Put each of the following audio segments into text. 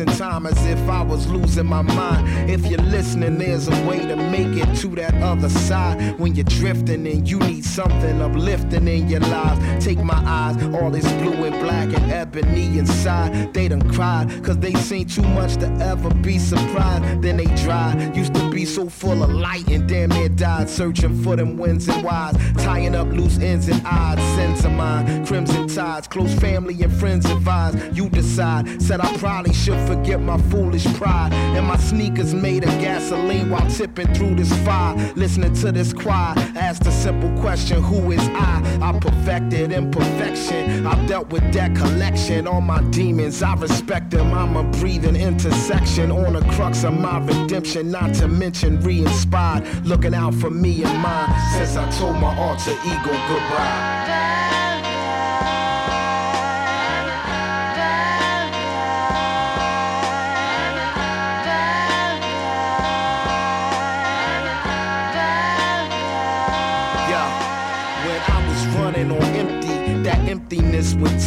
wasted chasing time as if I was losing my mind. If you're listening, there's a way to make it to that other side. When you're drifting and you need something uplifting in your lives. Take my eyes, all this blue and black and ebony inside. They done cried, cause they seen too much to ever be surprised. Then they dry. Used be so full of light and damn near died. Searching for them wins and whys. Tying up loose ends and odds. Sins of mine, crimson tides. Close family and friends advise. You decide. Said I probably should forget my foolish pride. And my sneakers made of gasoline while tipping through this fire. Listening to this choir, ask the simple question, who is I? I perfected imperfection. I've dealt with that collection. All my demons, I respect them. I'm a breathing intersection on the crux of my redemption. Not to mention re-inspired, looking out for me and mine. Since I told my alter ego goodbye.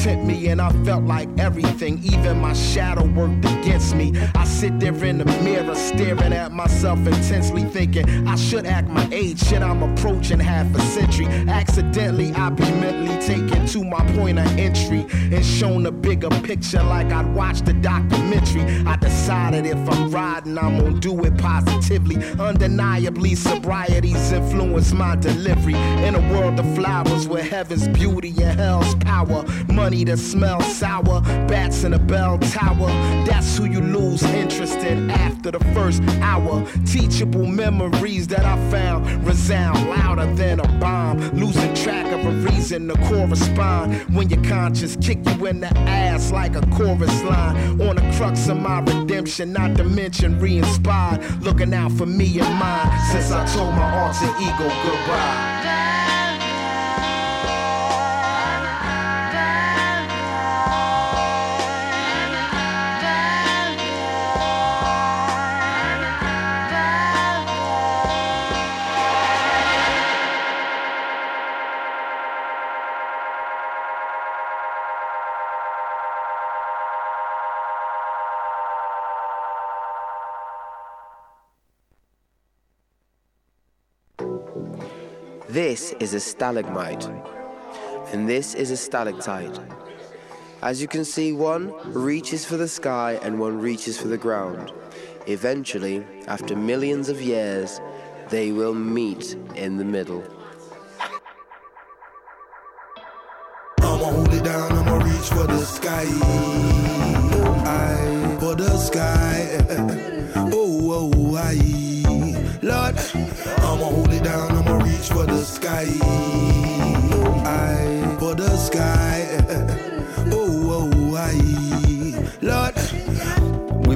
Tempt me, and I felt like everything, even my shadow worked against me. I sit there in the mirror, staring at myself intensely, thinking I should act my age. Shit, I'm approaching half a century. Accidentally, I be mentally taken to my point of entry and shown a bigger picture like I'd watched a documentary. I decided if I'm riding, I'm gonna do it positively. Undeniably, sobriety's influence my delivery. In a world of flowers where heaven's beauty and hell's power power. Money that smells sour, bats in a bell tower. That's who you lose interest in after the first hour. Teachable memories that I found resound louder than a bomb. Losing track of a reason to correspond when your conscience kick you in the ass like a chorus line. On the crux of my redemption, not to mention re-inspired. Looking out for me and mine since I told my alter ego goodbye. This is a stalagmite, and this is a stalactite. As you can see, one reaches for the sky and one reaches for the ground. Eventually, after millions of years, they will meet in the middle. I'ma hold it down, I'ma reach for the sky. I for the sky. Oh, oh, I. Lord, I'ma hold it down, reach for the sky. I for the sky.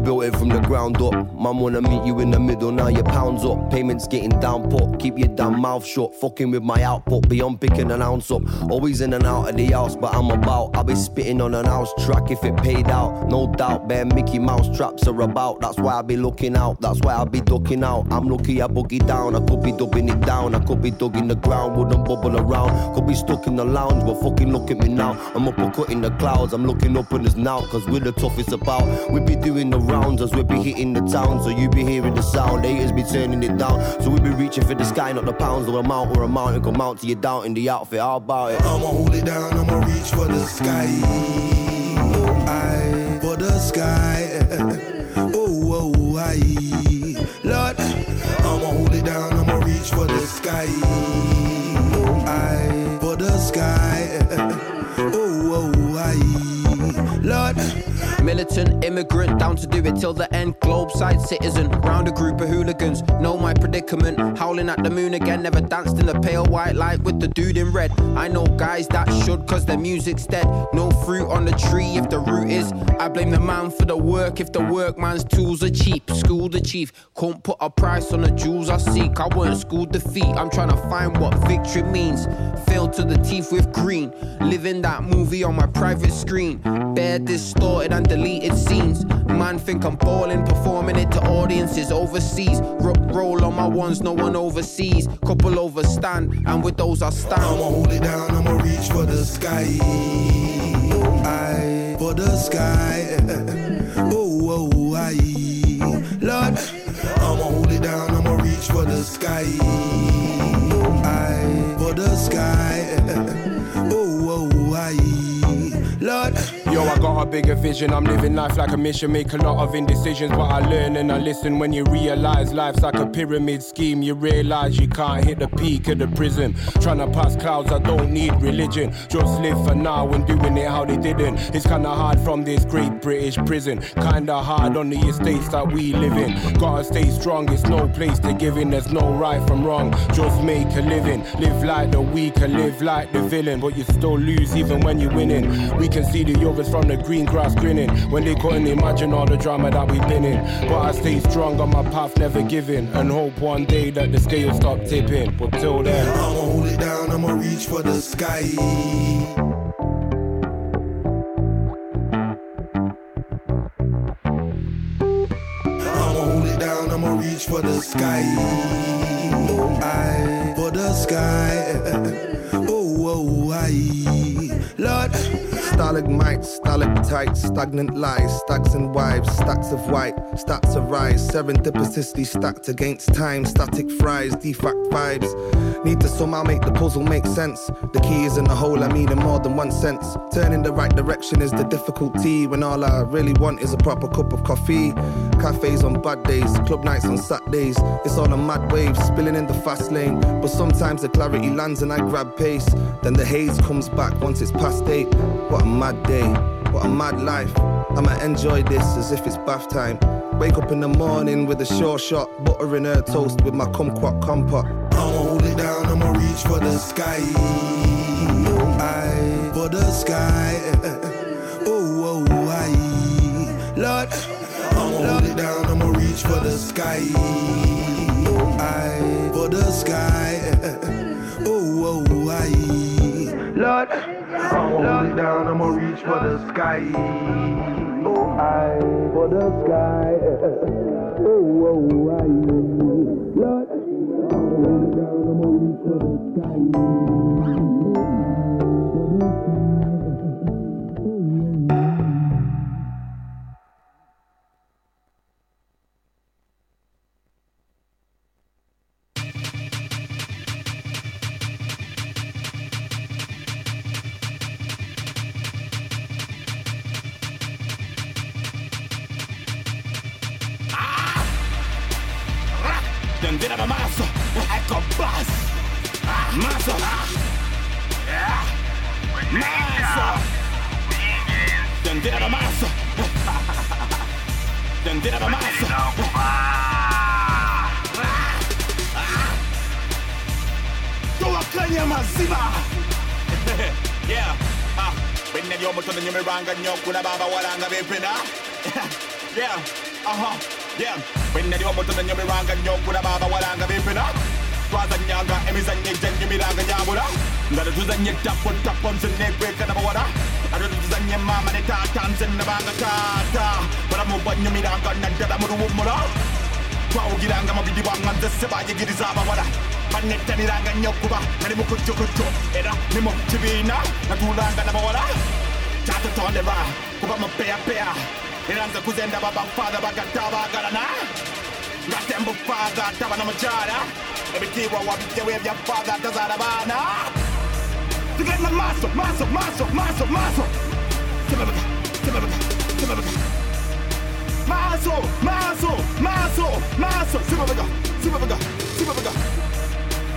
Built it from the ground up. Mum wanna meet you in the middle, now your pounds up. Payments getting down put, keep your damn mouth shut. Fucking with my output, beyond picking an ounce up. Always in and out of the house, but I'm about. I'll be spitting on an house track if it paid out. No doubt, bare Mickey Mouse traps are about. That's why I be looking out, that's why I be ducking out. I'm lucky I boogie down, I could be dubbing it down. I could be dug in the ground, wouldn't bubble around. Could be stuck in the lounge, but fucking look at me now. I'm up a cut in the clouds, I'm looking up in this now, cause we're the toughest about. We be doing the round rounds as we be hitting the town. So you be hearing the sound, haters be turning it down. So we be reaching for the sky, not the pounds or amount or amount. And come out to your doubt in the outfit, how about it? I'ma hold it down, I'ma reach for the sky. I, for the sky. Oh, oh, I, Lord. I'ma hold it down, I'ma reach for the sky. Militant immigrant, down to do it till the end. Globe side citizen, round a group of hooligans. Know my predicament, howling at the moon again. Never danced in the pale white light with the dude in red. I know guys that should, cause their music's dead. No fruit on the tree if the root is. I blame the man for the work if the workman's tools are cheap. School the chief, can't put a price on the jewels I seek. I weren't schooled defeat, I'm trying to find what victory means. Filled to the teeth with green, living that movie on my private screen. Bare distorted and deleted scenes. Man think I'm balling, performing it to audiences overseas. Ro- roll on my ones, no one overseas. Couple overstand, and with those I stand. I'ma hold it down, I'ma reach for the sky. I for the sky. Oh, oh, I. Lord, I'ma hold it down, I'ma reach for the sky. I for the sky. Oh, oh, I. Yo, I got a bigger vision. I'm living life like a mission. Make a lot of indecisions, but I learn and I listen. When you realize life's like a pyramid scheme, you realize you can't hit the peak of the prison. Trying to pass clouds, I don't need religion. Just live for now and doing it how they didn't. It's kinda hard from this great British prison. Kinda hard on the estates that we live in. Gotta stay strong, it's no place to give in. There's no right from wrong. Just make a living. Live like the weaker, live like the villain. But you still lose even when you're winning. We can see the from the green grass grinning when they couldn't imagine all the drama that we've been in. But I stay strong on my path, never giving, and hope one day that the scale stop tipping. But till then, I'ma hold it down, I'ma reach for the sky. Reach for the sky. I for the sky. Oh, oh, I. Lord. Stalagmites, stalactites, stagnant lies, stacks and wives, stacks of white, stats of rise, serendipitously stacked against time, static fries, defact vibes. Need to somehow make the puzzle make sense. The key is in the hole, I mean in more than one sense. Turning the right direction is the difficulty when all I really want is a proper cup of coffee. Cafes on bad days, club nights on Saturdays. It's all a mad wave, spilling in the fast lane. But sometimes the clarity lands and I grab pace. Then the haze comes back once it's past eight. What a mad day, what a mad life. I'ma enjoy this as if it's bath time. Wake up in the morning with a sure shot, butter in her toast with my kumquat compot. I'ma hold it down, I'ma reach for the sky. I for the sky. Oh, oh, I. Lord, I'ma hold it down, I'ma reach for the sky. I for the sky. Oh, oh, I. Lord, hold down, I'ma reach for the sky. Oh, I for the sky. Oh, oh, I. Lord, I'ma hold it down, I'ma reach for the sky. Tendere maso, ecco bus. Maso. Maso. Tendere maso. Tendere maso. Tuwakanya mazima. Yeah. Ah, when you mutu ni miranga nyokuna baba walanga bepena. Yeah. Uh-huh. Yeah. When you mutu ni miranga nyokuna baba walanga bepena. twazanyanga emizannyo egyanyo emiranga gyabula nga tetuzanye tapo tapo nze negwekana bawala ate tetuzanye maama ne taata nze nabanga taata balamu bwanyumiranga naddala mu luwummula twawugiranga mu bidibwanga nze se bayigiriza abawala banettaniranga nnyo kuba nali mu kujjukutu era ne mu kibiina natuulanga nabawala kyatutondera kuba mupeyapeya era nze kuzendaba bafaada bagatta abaagalana nga tembufaada taba n'omukyala ebitiibwa wabitewo ebyafaada tazaala baana. Tugenda maaso maaso maaso maaso maaso. Sebabega sebabega sebabega maaso maaso maaso maaso. Sebabega sebabega sebabega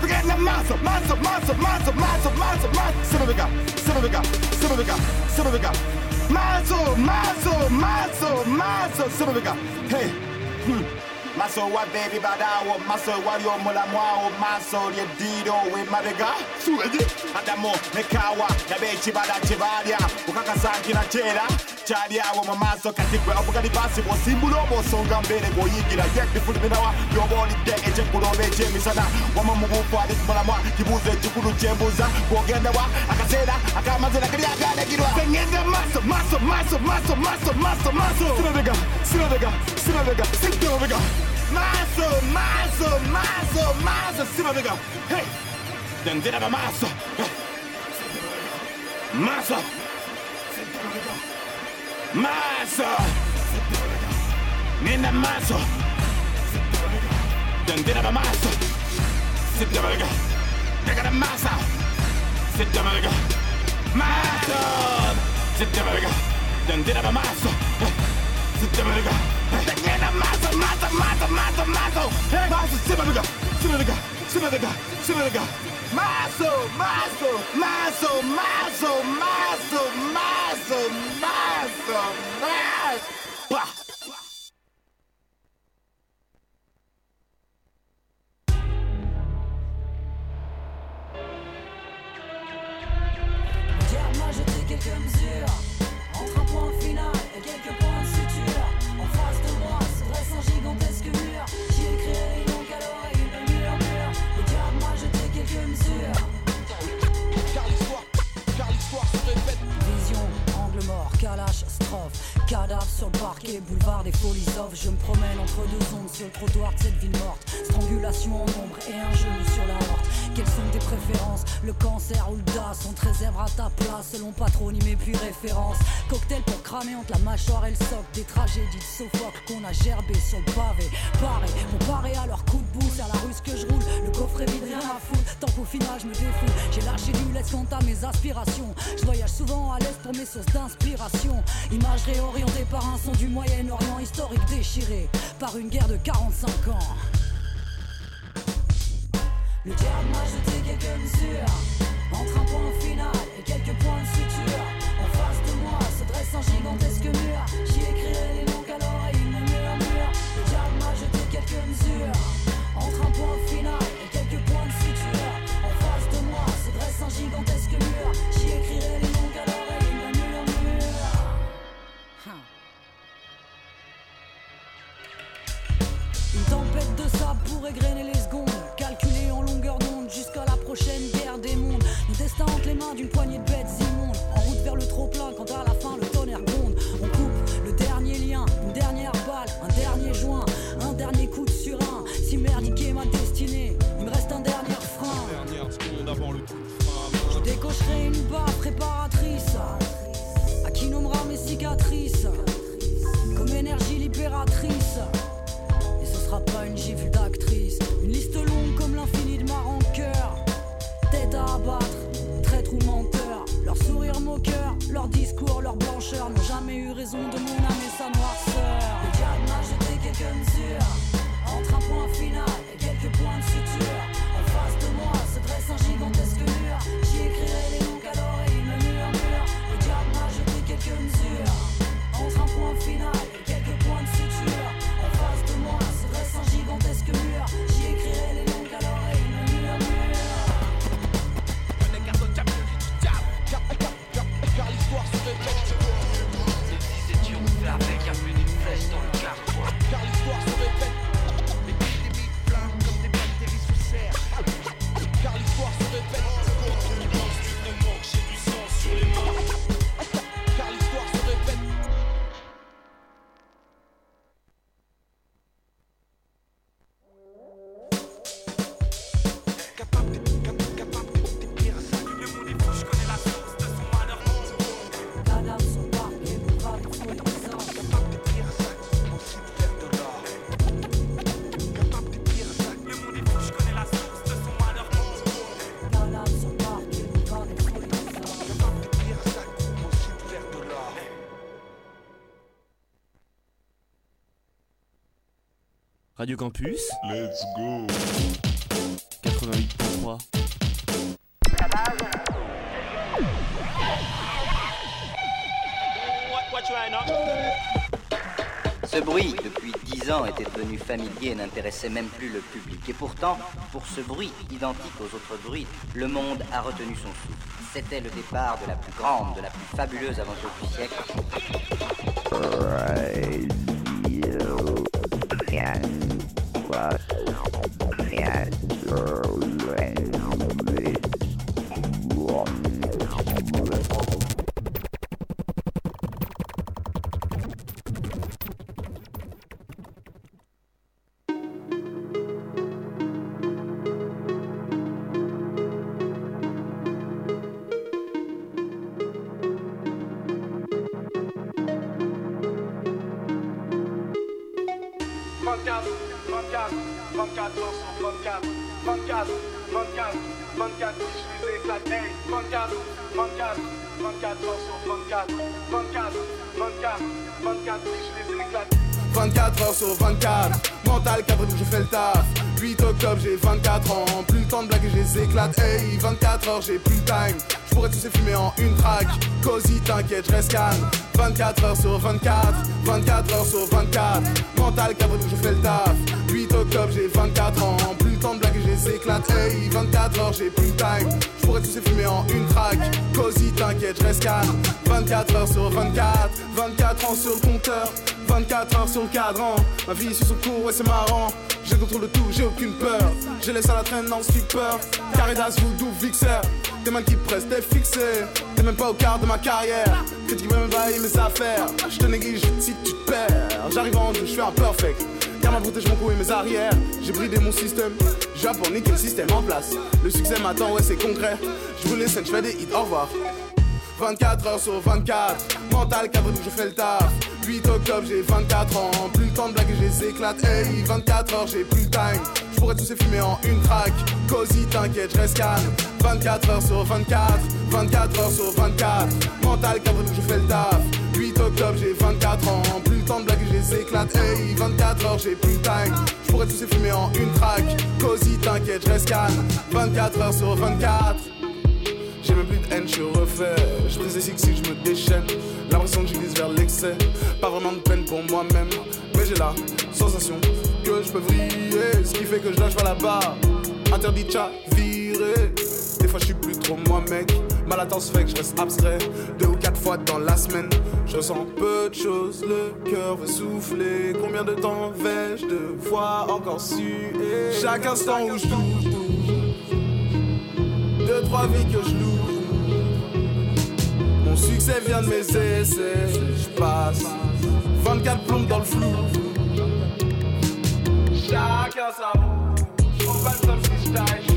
tugenda maaso maaso maaso maaso maaso maaso maaso. Sebabega maso maso maso maso sirubika he hmm. maso wabeebi badaawo maso wali omulamwawo maso lyeddiiro wemabega adamu ne kaawa naba ekibala kye baalya okakasa nkina kyera cyari yawe mu maso katigwe avuga ari basi bose imbura bosonga mbere ngo yigira. Yekdi furi minawa yobona ite ece kulobeje misana. Wama mu bupfari kumalamwa kibuze kikuru cyembuza kogenda wa akaseera akamazina kari aganagirwa sengenda maso maso maso maso maso maso maso. Sinabega sinabega sinabega sinabega maso maso maso maso sinabega hey dendera maso. Maso. sinabega Mazo, nina mazo, dandina ba mazo, sita malaga, daga na mazo, sita massa, mazo, sita malaga, dandina ba mazo, massa, massa, massa, massa, massa, massa, mazo, mazo, mazo, mazo, sita malaga, sita malaga, sita malaga, sita malaga. Sit down again Maso Maso Maso Maso Maso Cadavre sur le parquet, boulevard des folies off Je me promène entre deux ondes sur le trottoir de cette ville morte. Strangulation en ombre et un genou sur la horte Quelles sont tes préférences? Le cancer ou le DAS? On te réserve à ta place selon patronyme et puis référence Cocktail pour cramer entre la mâchoire et le socle. Des tragédies de Sophocle qu'on a gerbé sur le pavé. Paré, parer à leur coup de bout C'est à la ruse que je roule, le coffret vide rien à foutre. Tant qu'au final je me défoule. J'ai lâché du laisse quant à mes aspirations. Je voyage souvent à l'est pour mes sources d'inspiration. Image réorientée par un son du Moyen-Orient Historique déchiré par une guerre de 45 ans. Le diable m'a jeté quelques mesures Entre un point final et quelques points de suture En face de moi se dresse un gigantesque mur. J'y écrirai les noms qu'à l'oreille me murmure. Le diable m'a jeté quelques mesures Entre un point final et quelques points de suture En face de moi se dresse un gigantesque mur. J'y écrirai les de sable pour égrener les secondes. Calculée en longueur d'onde jusqu'à la prochaine guerre des mondes. Nos destins entre les mains d'une poignée de leur discours, leur blancheur N'ont jamais eu raison de mon âme et sa Radio Campus, Let's go. 88.3. Ce bruit, depuis dix ans, était devenu familier et n'intéressait même plus le public. Et pourtant, pour ce bruit, identique aux autres bruits, le monde a retenu son souffle. C'était le départ de la plus grande, de la plus fabuleuse aventure du siècle. Sur la traîne dans le stupeur. Caritas, voodoo. Des mains qui pressent, t'es fixé. T'es même pas au quart de ma carrière. Critique même pas mes affaires. Je te néglige si tu te perds. J'arrive en douche, je fais un perfect. Car ma protège mon cou et mes arrières. J'ai bridé mon système. J'ai pour niquer le système en place. Le succès m'attend, ouais c'est concret. Je vous laisse, je fais des hits, au revoir. 24 heures sur 24, mental cadre je fais le taf. 8 octobre, j'ai 24 ans. Plus le temps de blaguer, je les éclate. Hey, 24 heures, j'ai plus le time. Pourrais tous les fumer en une track. Cosy, t'inquiète, je reste calme. 24 heures sur 24, 24 heures sur 24. Mental cadre je fais le taf. 8 octobre, j'ai 24 ans. Plus le temps de blaguer, je les éclate. Hey, 24 heures, j'ai plus le time. Je pourrais tous les fumer en une track. Cosy, t'inquiète, je reste calme. 24 heures sur 24. Haine, je refais. Je brise les si je me déchaîne. L'impression que j'utilise vers l'excès. Pas vraiment de peine pour moi-même. Mais j'ai la sensation que je peux vriller. Ce qui fait que je lâche pas la barre. Interdit de viré. Des fois je suis plus trop moi mec. Ma latence fait que je reste abstrait. Deux ou quatre fois dans la semaine. Je ressens peu de choses, le cœur veut souffler. Combien de temps vais-je devoir encore suer? Chaque instant où je deux, trois vies que je loue. Succès vient de mes essais, je passe 24 plombes dans le flou. Chacun sa roue, je pas le si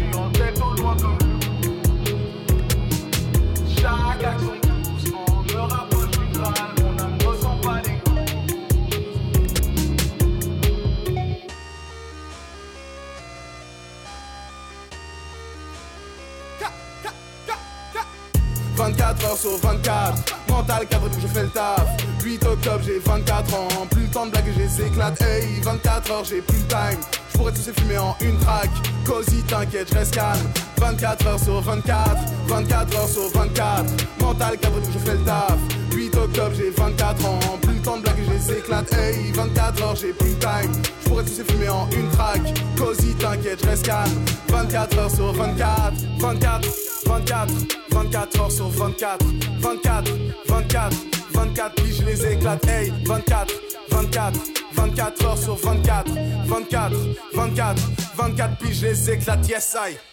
heures sur 24 Mental cadre où je fais le taf. 8 octobre j'ai 24 ans. Plus le temps de blaguer j'ai éclate. Hey 24 heures j'ai plus le time. Je pourrais tous fumer en une track. Cosy t'inquiète je reste calme. 24 heures sur 24 24 heures sur 24 Mental cadre où je fais le taf. 8 octobre j'ai 24 ans. Plus le temps de blaguer j'ai éclate. Hey 24 heures j'ai plus le time. Je pourrais tous fumer en une track. Cosy t'inquiète je reste calme. 24 heures sur 24 24 24 24 heures sur 24 24 24 24 puis je les éclate. Hey 24 24 24 heures sur 24 24 24 24 puis je les éclate. Yes I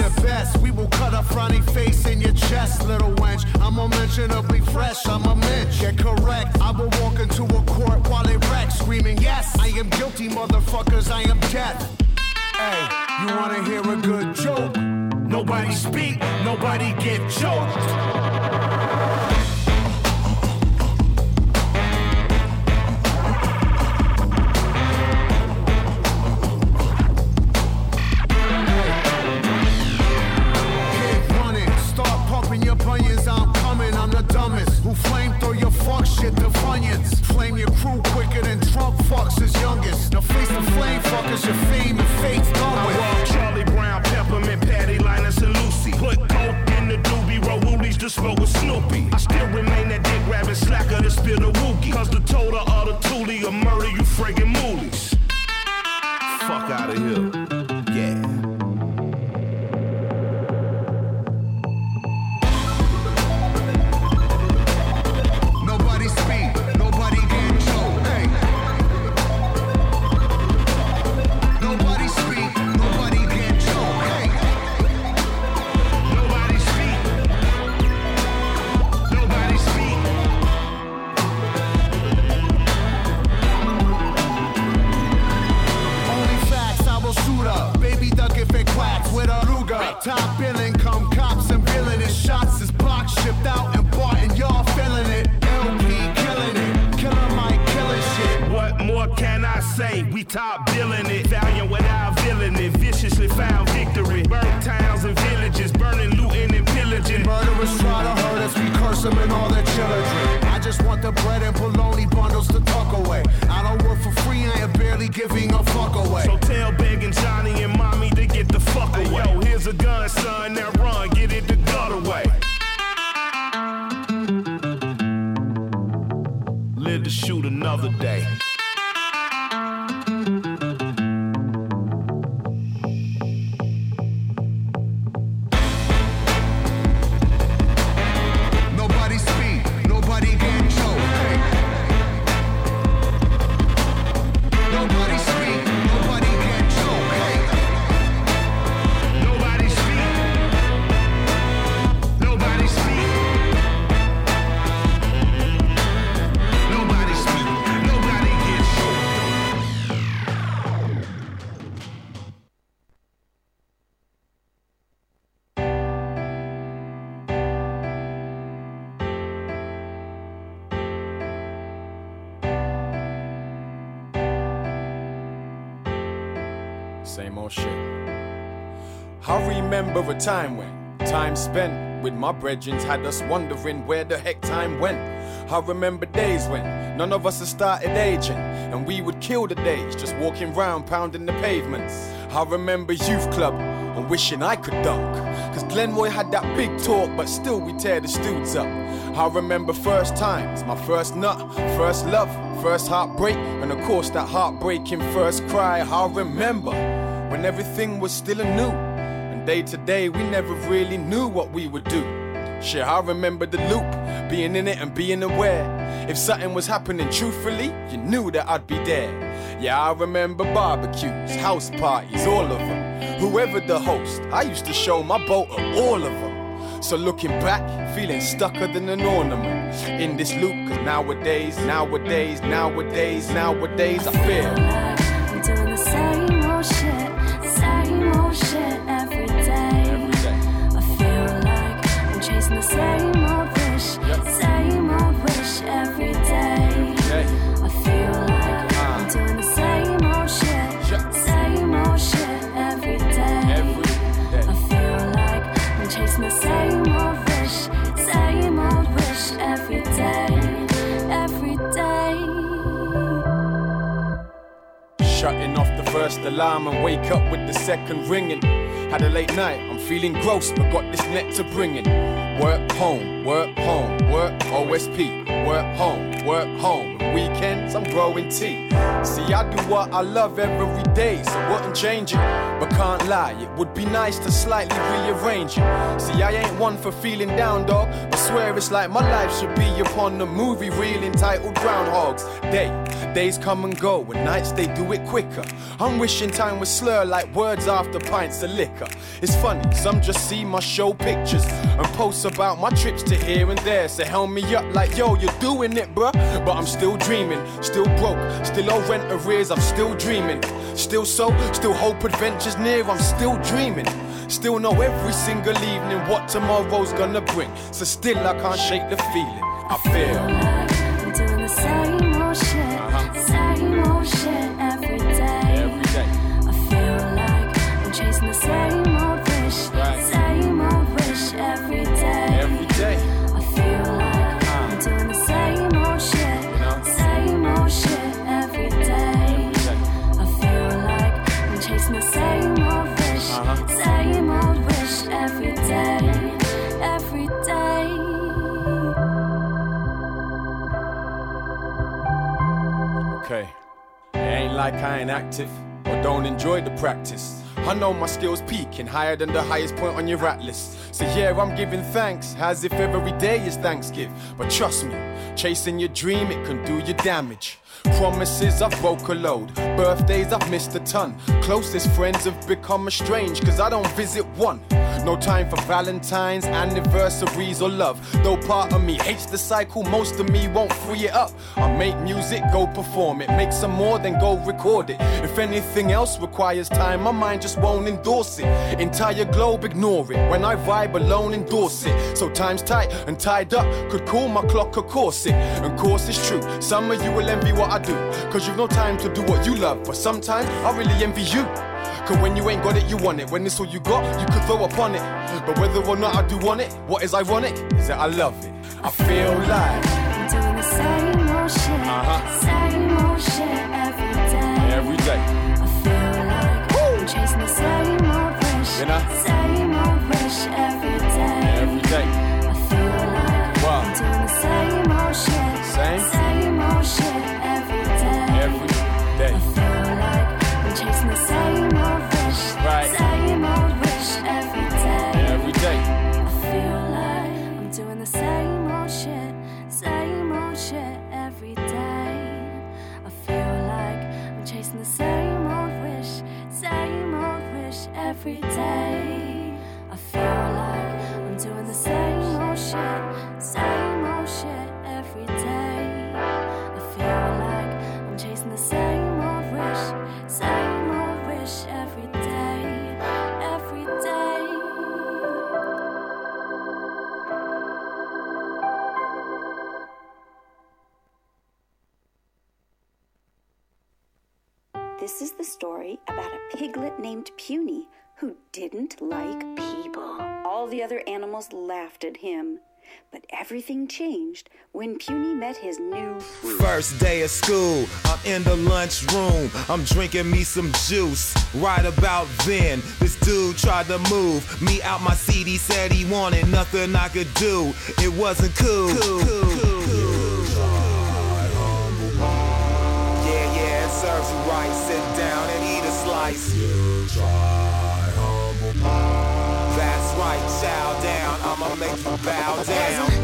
we will cut a frowny face in your chest, little wench. I'm unmentionably fresh, I'm a mensch. Get correct, I will walk into a court while they wreck, screaming, Yes, I am guilty, motherfuckers, I am death. Hey, you wanna hear a good joke? Nobody speak, nobody get choked. Your crew quicker than Trump fucks his youngest. Now face the flame fuckers, your fame and done with. I Charlie Brown, Peppermint, Patty, Linus, and Lucy. Put coke in the doobie, roll woolies to smoke with Snoopy. I still remain that dick grabbing slacker to spill the wookie. Cause the total of the toolie will murder you friggin' moolies. Fuck out of here. Time when time spent with my brethrens had us wondering where the heck time went. I remember days when none of us had started aging and we would kill the days just walking round pounding the pavements. I remember youth club and wishing I could dunk. Cause Glenroy had that big talk, but still we tear the studs up. I remember first times, my first nut, first love, first heartbreak, and of course that heartbreaking first cry. I remember when everything was still anew. Day to day, we never really knew what we would do. Shit, I remember the loop, being in it and being aware. If something was happening truthfully, you knew that I'd be there. Yeah, I remember barbecues, house parties, all of them. Whoever the host, I used to show my boat at all of them. So looking back, feeling stucker than an ornament in this loop. Cause nowadays, nowadays, nowadays, nowadays, I feel. Same old wish, same old wish every day. I feel like ah. I'm doing the same old shit, same old shit every day. I feel like I'm chasing the same old wish, same old wish every day, every day. Shutting off the first alarm and wake up with the second ringing. Had a late night, I'm feeling gross, but got this net to bring in. Work home, work home, work OSP, work home, work home. Weekends, I'm growing tea. See, I do what I love every day, so wouldn't change it. But can't lie, it would be nice to slightly rearrange it. See, I ain't one for feeling down, dog. I swear it's like my life should be upon the movie reel entitled Groundhog's Day. Days come and go, and nights they do it quicker. I'm wishing time was slur like words after pints of liquor. It's funny, some just see my show pictures and post about my trips to here and there. So help me up like, yo, you're doing it, bruh. But I'm still dreaming, still broke, still owe rent arrears, I'm still dreaming. Still so, still hope adventures near, I'm still dreaming. Still know every single evening what tomorrow's gonna bring. So still I can't shake the feeling. I feel. Like I ain't active or don't enjoy the practice. I know my skills peaking higher than the highest point on your rat list. So yeah, I'm giving thanks as if every day is Thanksgiving. But trust me, chasing your dream, it can do you damage. Promises I've broke a load. Birthdays I've missed a ton. Closest friends have become estranged cause I don't visit one. No time for Valentine's, anniversaries, or love. Though part of me hates the cycle, most of me won't free it up. I make music, go perform it. Make some more, then go record it. If anything else requires time, my mind just won't endorse it. Entire globe, ignore it. When I vibe alone, endorse it. So time's tight and tied up, could call my clock a corset. And course it's true, some of you will envy what I do. Cause you've no time to do what you love. But sometimes I really envy you. Cause when you ain't got it, you want it. When it's all you got, you could throw upon it. But whether or not I do want it, what is ironic is that I love it. I feel like I'm doing the same old shit, Uh-huh. same old shit every day. every day. I feel like I'm chasing the same old wish, You know? same old wish every day. Every day. I feel like I'm doing the same old shit, same old shit every day. I feel like I'm chasing the same old wish, same old wish every day, every day. This is the story about a piglet named Puny who didn't like people. All the other animals laughed at him. But everything changed when Puny met his new First day of school, I'm in the lunchroom. I'm drinking me some juice. Right about then, this dude tried to move me out my seat. He said he wanted nothing I could do. It wasn't cool. Yeah, bow down.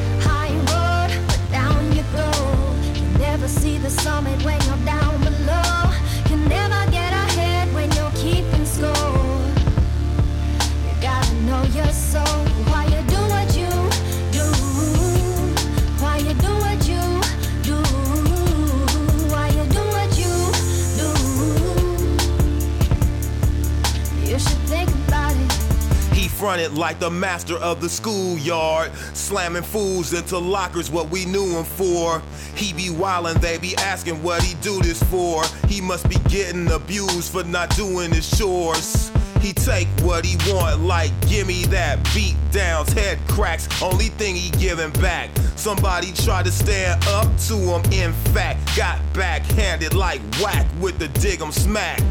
Fronted like the master of the schoolyard, slamming fools into lockers, what we knew him for. He be wildin', they be asking what he do this for. He must be getting abused for not doing his chores. He take what he want, like gimme that beat downs, head cracks, only thing he giving back. Somebody tried to stand up to him, in fact, got backhanded like whack with the dig 'em smack.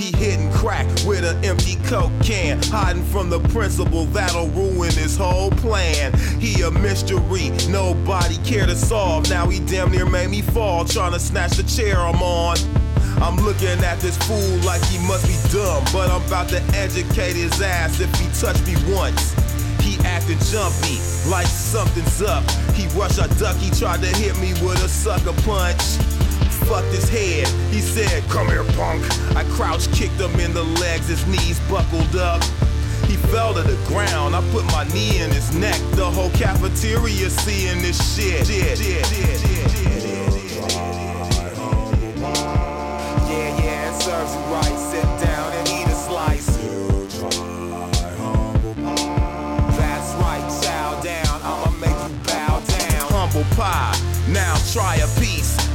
He hitting crack with an empty coke can, hiding from the principal that'll ruin his whole plan. He a mystery, nobody care to solve. Now he damn near made me fall, trying to snatch the chair I'm on. I'm looking at this fool like he must be dumb, but I'm about to educate his ass if he touch me once. He acting jumpy, like something's up. He rush a duck, he tried to hit me with a sucker punch. Fucked his head, he said, Come here, punk. I crouch kicked him in the legs, his knees buckled up. He fell to the ground. I put my knee in his neck. The whole cafeteria seeing this shit. Yeah, yeah, it serves you right. Sit down and eat a slice. That's right, chow down. I'ma make you bow down. Humble pie. Now try a piece.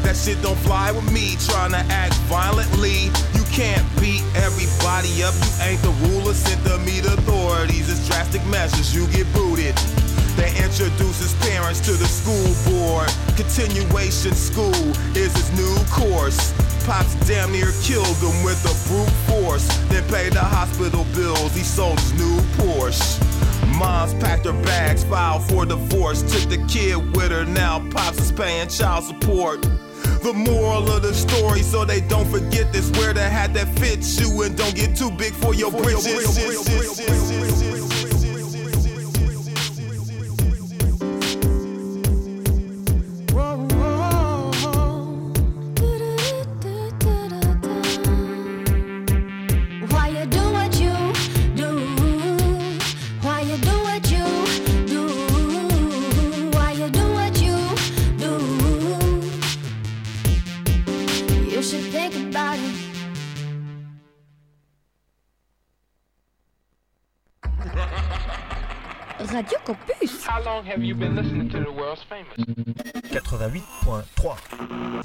That shit don't fly with me. Trying to act violently. You can't beat everybody up. You ain't the ruler. Sent to meet authorities. It's drastic measures. You get booted. They introduce his parents to the school board. Continuation school is his new course. Pops damn near killed him with a brute force. Then paid the hospital bills. He sold his new Porsche. Mom's packed her bags, filed for divorce. Took the kid with her. Now Pops is paying child support. The moral of the story, so they don't forget this. Wear the hat that fits you and don't get too big for your britches. 88.3.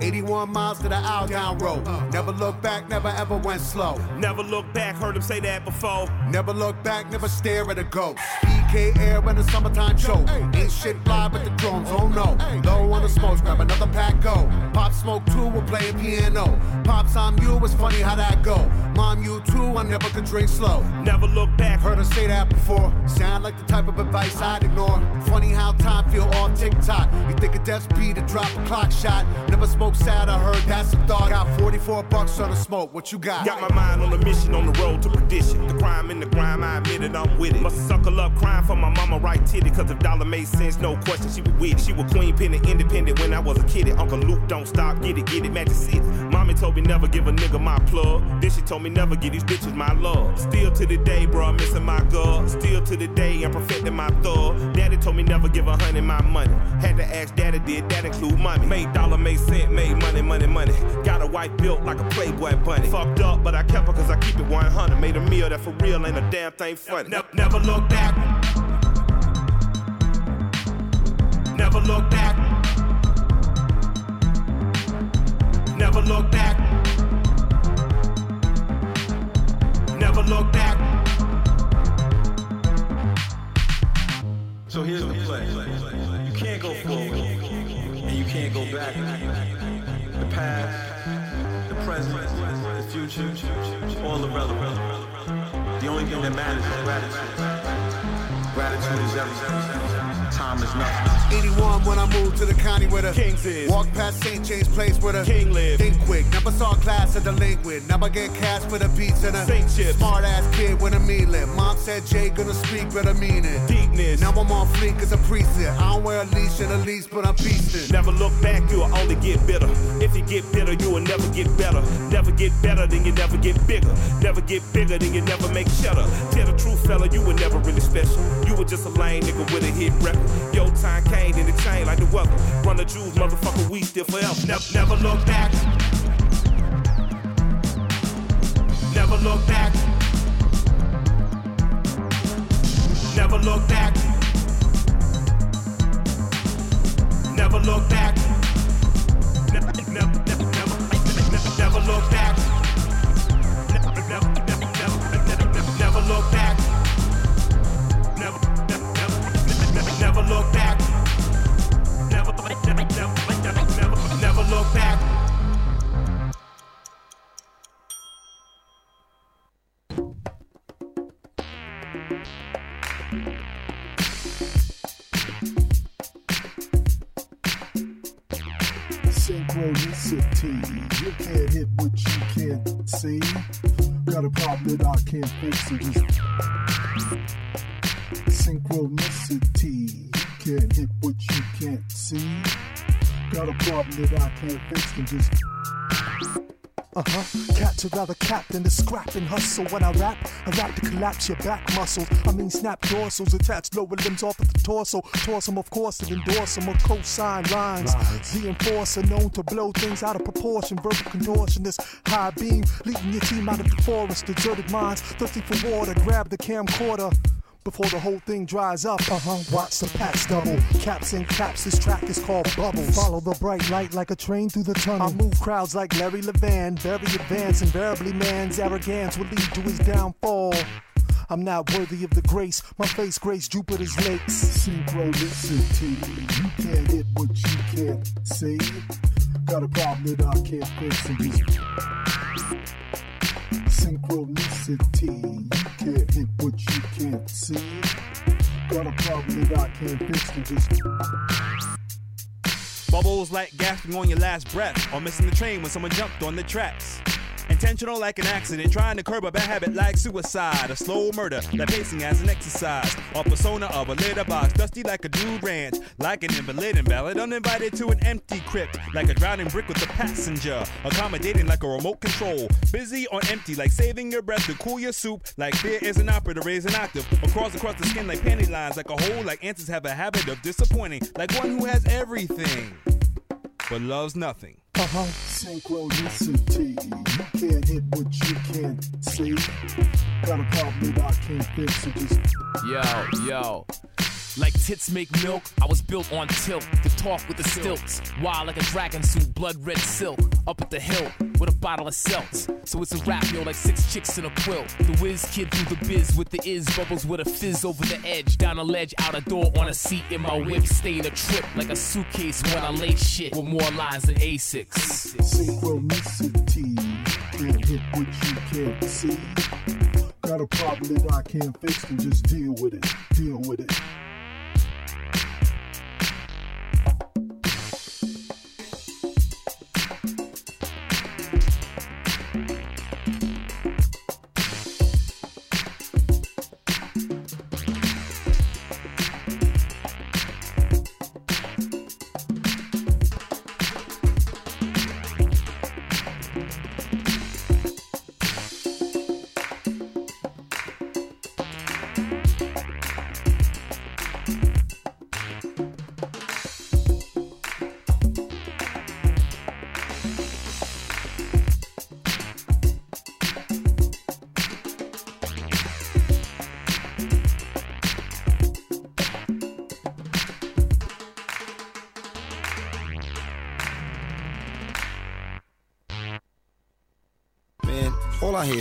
Eighty-one miles to the outbound road. Never look back, never ever went slow. Never look back, heard him say that before. Never look back, never stare at a ghost. PK air when the summertime show. Ain't shit fly but the drones, oh no. Low on the smoke, grab another pack, go. Pop smoke too, we're playing piano. Pops, I'm you, it's funny how that go. Mom, you too, I never could drink slow. Never look back, heard her say that before. Sound like the type of advice I'd ignore. Funny how time feel off TikTok. You think a death speed to drop a clock shot. Never smoke sad, I heard that's a thought. Got 44 bucks on the smoke, what you got? Got my mind on a mission on the road to perdition. The crime in the grime, I admit it, I'm with it. Must suckle up crying for my mama right titty. Cause if dollar made sense, no question, she was with it. She was queen penny independent when I was a kid. Uncle Luke, don't stop, get it, get it, Magic City. Mommy told me never give a nigga my plug. Then she told me never give these bitches my love. Still to the day, bro, missing my girl. Still to the day, I'm perfecting my thug. Daddy told me never give a honey my money. Had to ask daddy, did that include money? Made dollar, made cent, made money, money, money. Got a wife built like a Playboy bunny. Fucked up, but I kept her cause I keep it 100. Made a meal that for real ain't a damn thing funny. Never, never look back. Never look back. Never look back. Never look back. So here's the play. You can't go forward, and you can't go back. The past, the present, the future, all irrelevant. The only thing that matters is gratitude. Gratitude is everything. Time is nothing. 81 when I moved to the county where the Kings is. Walked past St. James Place where the King live. Think quick, never saw class of delinquent. Never get cash for the beats and a Saint chips. smart ass kid with a mean lip. Mom said Jay gonna speak, but I mean it. Deepness. Now I'm on fleek as a priest. I don't wear a leash and a leash, but I'm beastin'. Never look back, you'll only get bitter. If you get bitter, you will never get better. Never get better, then you never get bigger. Never get bigger, then you never make cheddar. Tell the truth, fella, you were never really special. You were just a lame nigga with a hit record. Your time came in the chain like the weather. Run the jewels, motherfucker, we still forever. Never, never look back. Never look back. Never look back. Never look back. Never, never, never, never, never look back. Look back. Never, never, never, never, look back. Synchronicity. You can't hit what you can't see. Got a problem that I can't fix. So Got a problem that I can't fix and just. Uh huh. Cats would rather cap than to scrap and hustle. When I rap, I rap to collapse your back muscles. I mean, snap dorsals, attach lower limbs off of the torso. Toss them, of course, and endorse them. A cosine rhymes. The enforcer known to blow things out of proportion. Verbal contortionist, high beam, leading your team out of the forest. Deserted minds, thirsty for water. Grab the camcorder before the whole thing dries up. Uh huh. Watch the packs double. Caps and caps. This track is called Bubbles. Follow the bright light like a train through the tunnel. I move crowds like Larry Levan. Very advanced. Invariably, man's arrogance will lead to his downfall. I'm not worthy of the grace. My face grace Jupiter's lakes. Synchronicity. You can't hit what you can't see. Got a problem that I can't fix synchronicity. What you can't see. Got a problem that I can't fix just. Bubbles like gasping on your last breath, or missing the train when someone jumped on the tracks. Intentional like an accident, trying to curb a bad habit like suicide, a slow murder, that pacing as an exercise, or persona of a litter box, dusty like a dude ranch, like an invalid invalid, uninvited to an empty crypt, like a drowning brick with a passenger, accommodating like a remote control, busy on empty like saving your breath to cool your soup, like fear is an opera to raise an octave, across across the skin like panty lines, like a hole, like answers have a habit of disappointing, like one who has everything but loves nothing. Uh-huh. Synchronicity. You can't hit what you can't see. Got a problem that I can't fix. So just Yo, yo. Like tits make milk, I was built on tilt to talk with the stilts. Wild like a dragon suit, blood red silk. Up at the hill with a bottle of seltz. So it's a rap, yo, like six chicks in a quilt. The whiz kid through the biz with the is bubbles with a fizz over the edge. Down a ledge, out a door, on a seat in my whip. Stay in a trip like a suitcase when I lay shit with more lines than A6. synchronicity. Can't hit what you can't see. Got a problem that I can't fix and just deal with it. Deal with it.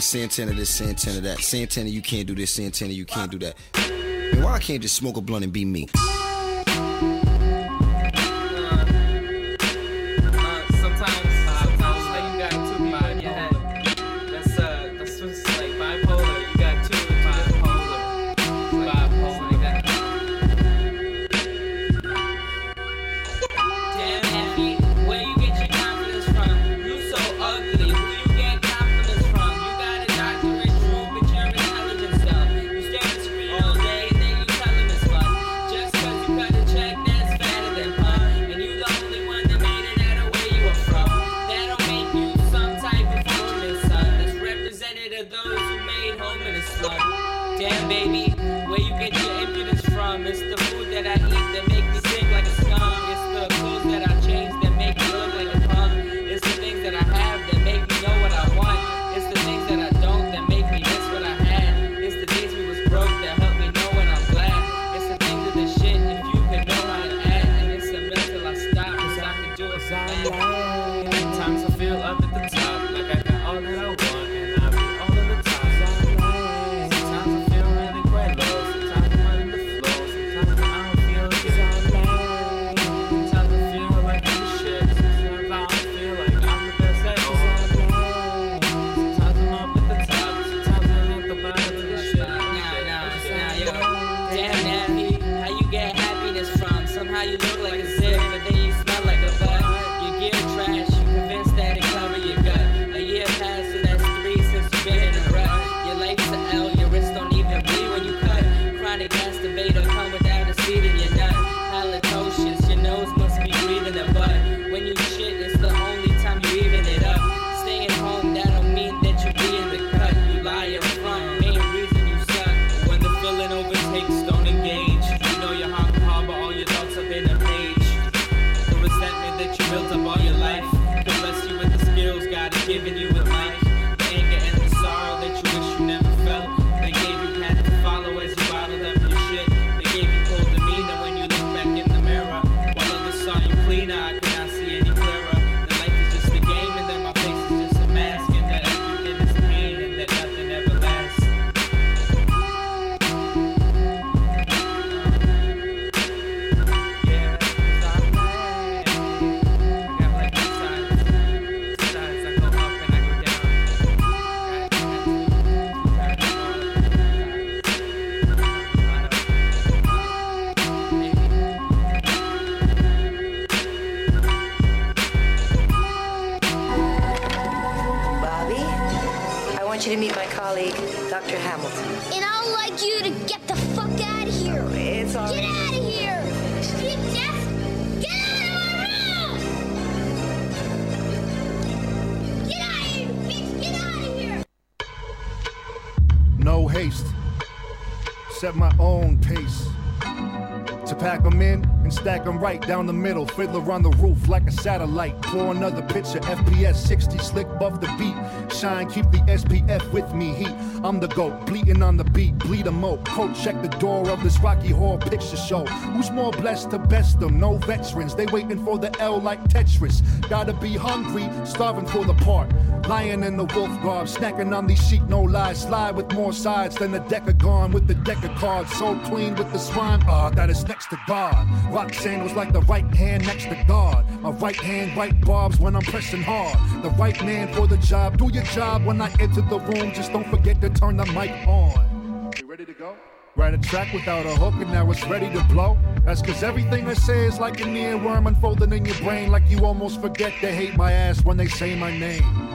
Santana this, Santana that. Santana, you can't do this, Santana, you can't do that. Why I can't just smoke a blunt and be me? Fiddler on the roof like a satellite. Pour another picture. FPS 60, slick buff the beat. Shine, keep the SPF with me. Heat, I'm the GOAT. Bleeding on the beat, bleed a out. Coach, check the door of this Rocky Horror Picture Show. Who's more blessed to best them? No veterans. They waiting for the L like Tetris. Gotta be hungry, starving for the part. Lion in the wolf garb, snacking on these sheep, no lies. Slide with more sides than the deck of gone with the deck of cards. So clean with the swine, ah, that is next to God. Rock sandals like the right hand next to God. My right hand right barbs when I'm pressing hard. The right man for the job. Do your job when I enter the room. Just don't forget to turn the mic on. You ready to go? Write a track without a hook and now it's ready to blow. That's cause everything I say is like an earworm unfolding in your brain. Like you almost forget to hate my ass when they say my name.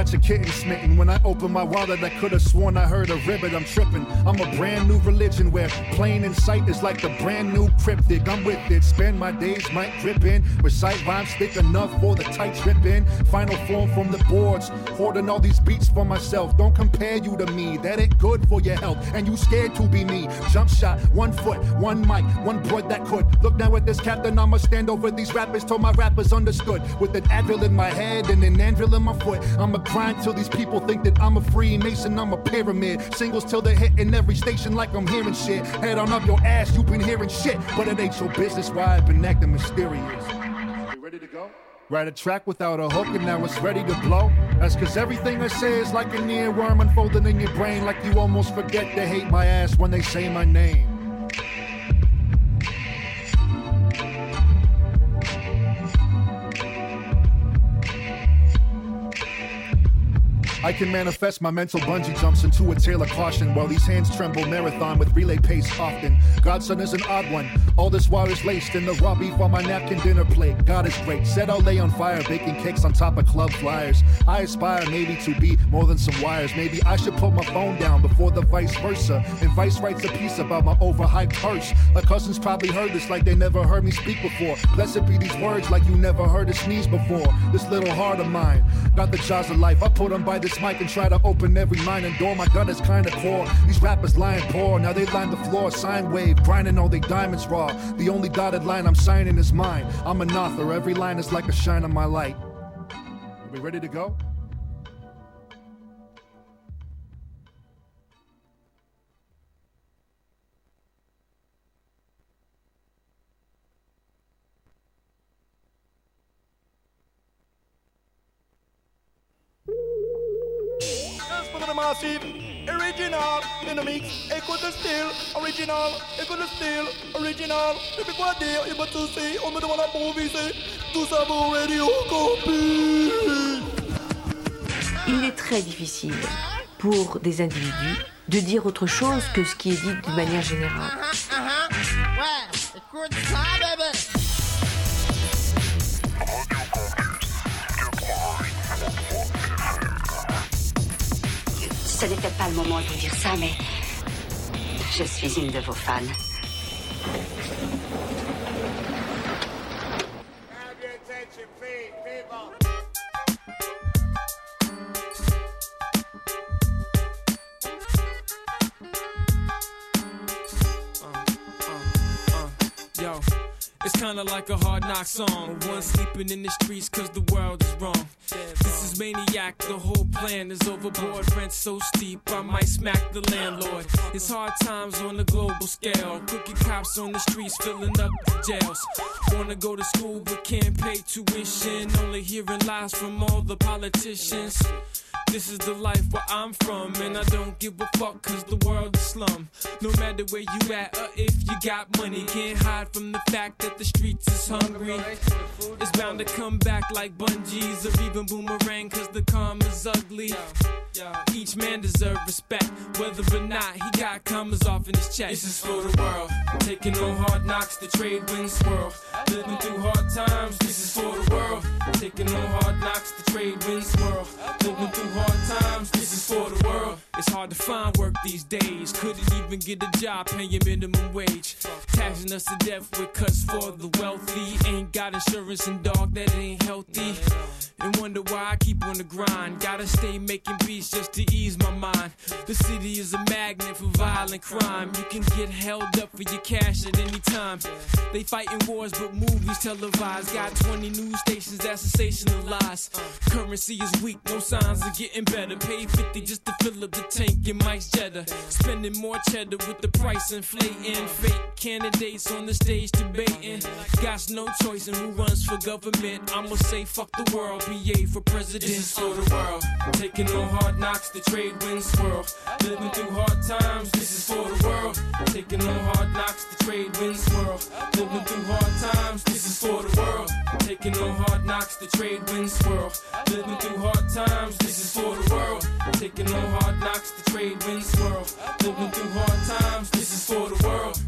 Got your kitten smitten. When I open my wallet, I could have sworn I heard a ribbit. I'm tripping. I'm a brand new religion where plain in sight is like the brand new cryptic. I'm with it. Spend my days, might drip in. Recite rhymes thick enough for the tight trip in. Final form from the boards. Hoarding all these beats for myself. Don't compare you to me. That ain't good for your health. And you scared to be me. Jump shot, one foot, one mic, one broad that could. Look now at this captain. I'ma stand over these rappers till my rappers understood. With an advil in my head and an anvil in my foot. I'ma grind till these people think that I'm a Freemason, I'm a pyramid. Singles till they're hitting every station like I'm hearing shit. Head on up your ass, you been hearing shit. But it ain't your business why I've been acting mysterious. You ready to go? Write a track without a hook and now it's ready to blow. That's cause everything I say is like an earworm unfolding in your brain. Like you almost forget to hate my ass when they say my name. I can manifest my mental bungee jumps into a tale of caution while these hands tremble marathon with relay pace often. Godson is an odd one. All this wire is laced in the raw beef on my napkin dinner plate. God is great. Said I'll lay on fire, baking cakes on top of club flyers. I aspire maybe to be more than some wires. Maybe I should put my phone down before the vice versa. And Vice writes a piece about my overhyped hearse. My cousins probably heard this like they never heard me speak before. Blessed be these words like you never heard a sneeze before. This little heart of mine got the jaws of life. I put them by this mic and try to open every line and door. My gut is kinda core. These rappers lying poor. Now they line the floor, sine wave, grinding all they diamonds raw. The only dotted line I'm signing is mine. I'm an author. Every line is like a shine on my light. Are we ready to go? In the mix, écoute le style, original, écoute le style, original, depuis quoi dire, il m'a touché, on me demande à improviser, tout ça pour radio copie. Il est très difficile pour des individus de dire autre chose que ce qui est dit de manière générale. Ouais, écoute ça, bébé. Ce n'était pas le moment de vous dire ça, mais je suis une de vos fans. Uh, uh, uh, it's kinda like a hard knock song. One sleeping in the streets cause the world is wrong. This is maniac, the whole plan is overboard. Rent so steep, I might smack the landlord. It's hard times on the global scale. Cookie cops on the streets filling up the jails. Wanna go to school but can't pay tuition. Only hearing lies from all the politicians. This is the life where I'm from, and I don't give a fuck cause the world is slum. No matter where you at or if you got money, can't hide from the fact that the streets is hungry. It's bound to come back like bungees or even cause the karma's ugly. Each man deserves respect, whether or not he got commas off in his chest. This is for the world, taking on hard knocks, the trade winds swirl. Living through hard times, this is for the world. Taking on hard knocks, the trade winds swirl. Living through hard times, this is for the world. It's hard to find work these days. Couldn't even get a job paying minimum wage. Taxing us to death with cuts for the wealthy. Ain't got insurance and dog, that ain't healthy. And wonder why I keep on the grind. Gotta stay making beats just to ease my mind. The city is a magnet for violent crime. You can get held up for your cash at any time. They fighting wars, but movies televised. Got 20 news stations that sensationalize. Currency is weak, no signs of getting better. Pay 50 just to fill up the tank in Mike's Jetta. Spending more cheddar with the price inflating. Fake candidates on the stage debating. Got no choice in who runs for government. I'ma say fuck the world, BA for president. This is for the world. Taking on hard knocks, the trade winds swirl. Living through hard times, this is for the world. Taking on hard knocks, the trade winds swirl. Living through hard times, this is for the world. Taking on hard knocks, the trade winds swirl. Living through hard times, this is for the world. Taking on hard knocks, the trade winds swirl. Living through hard times, this is for the world.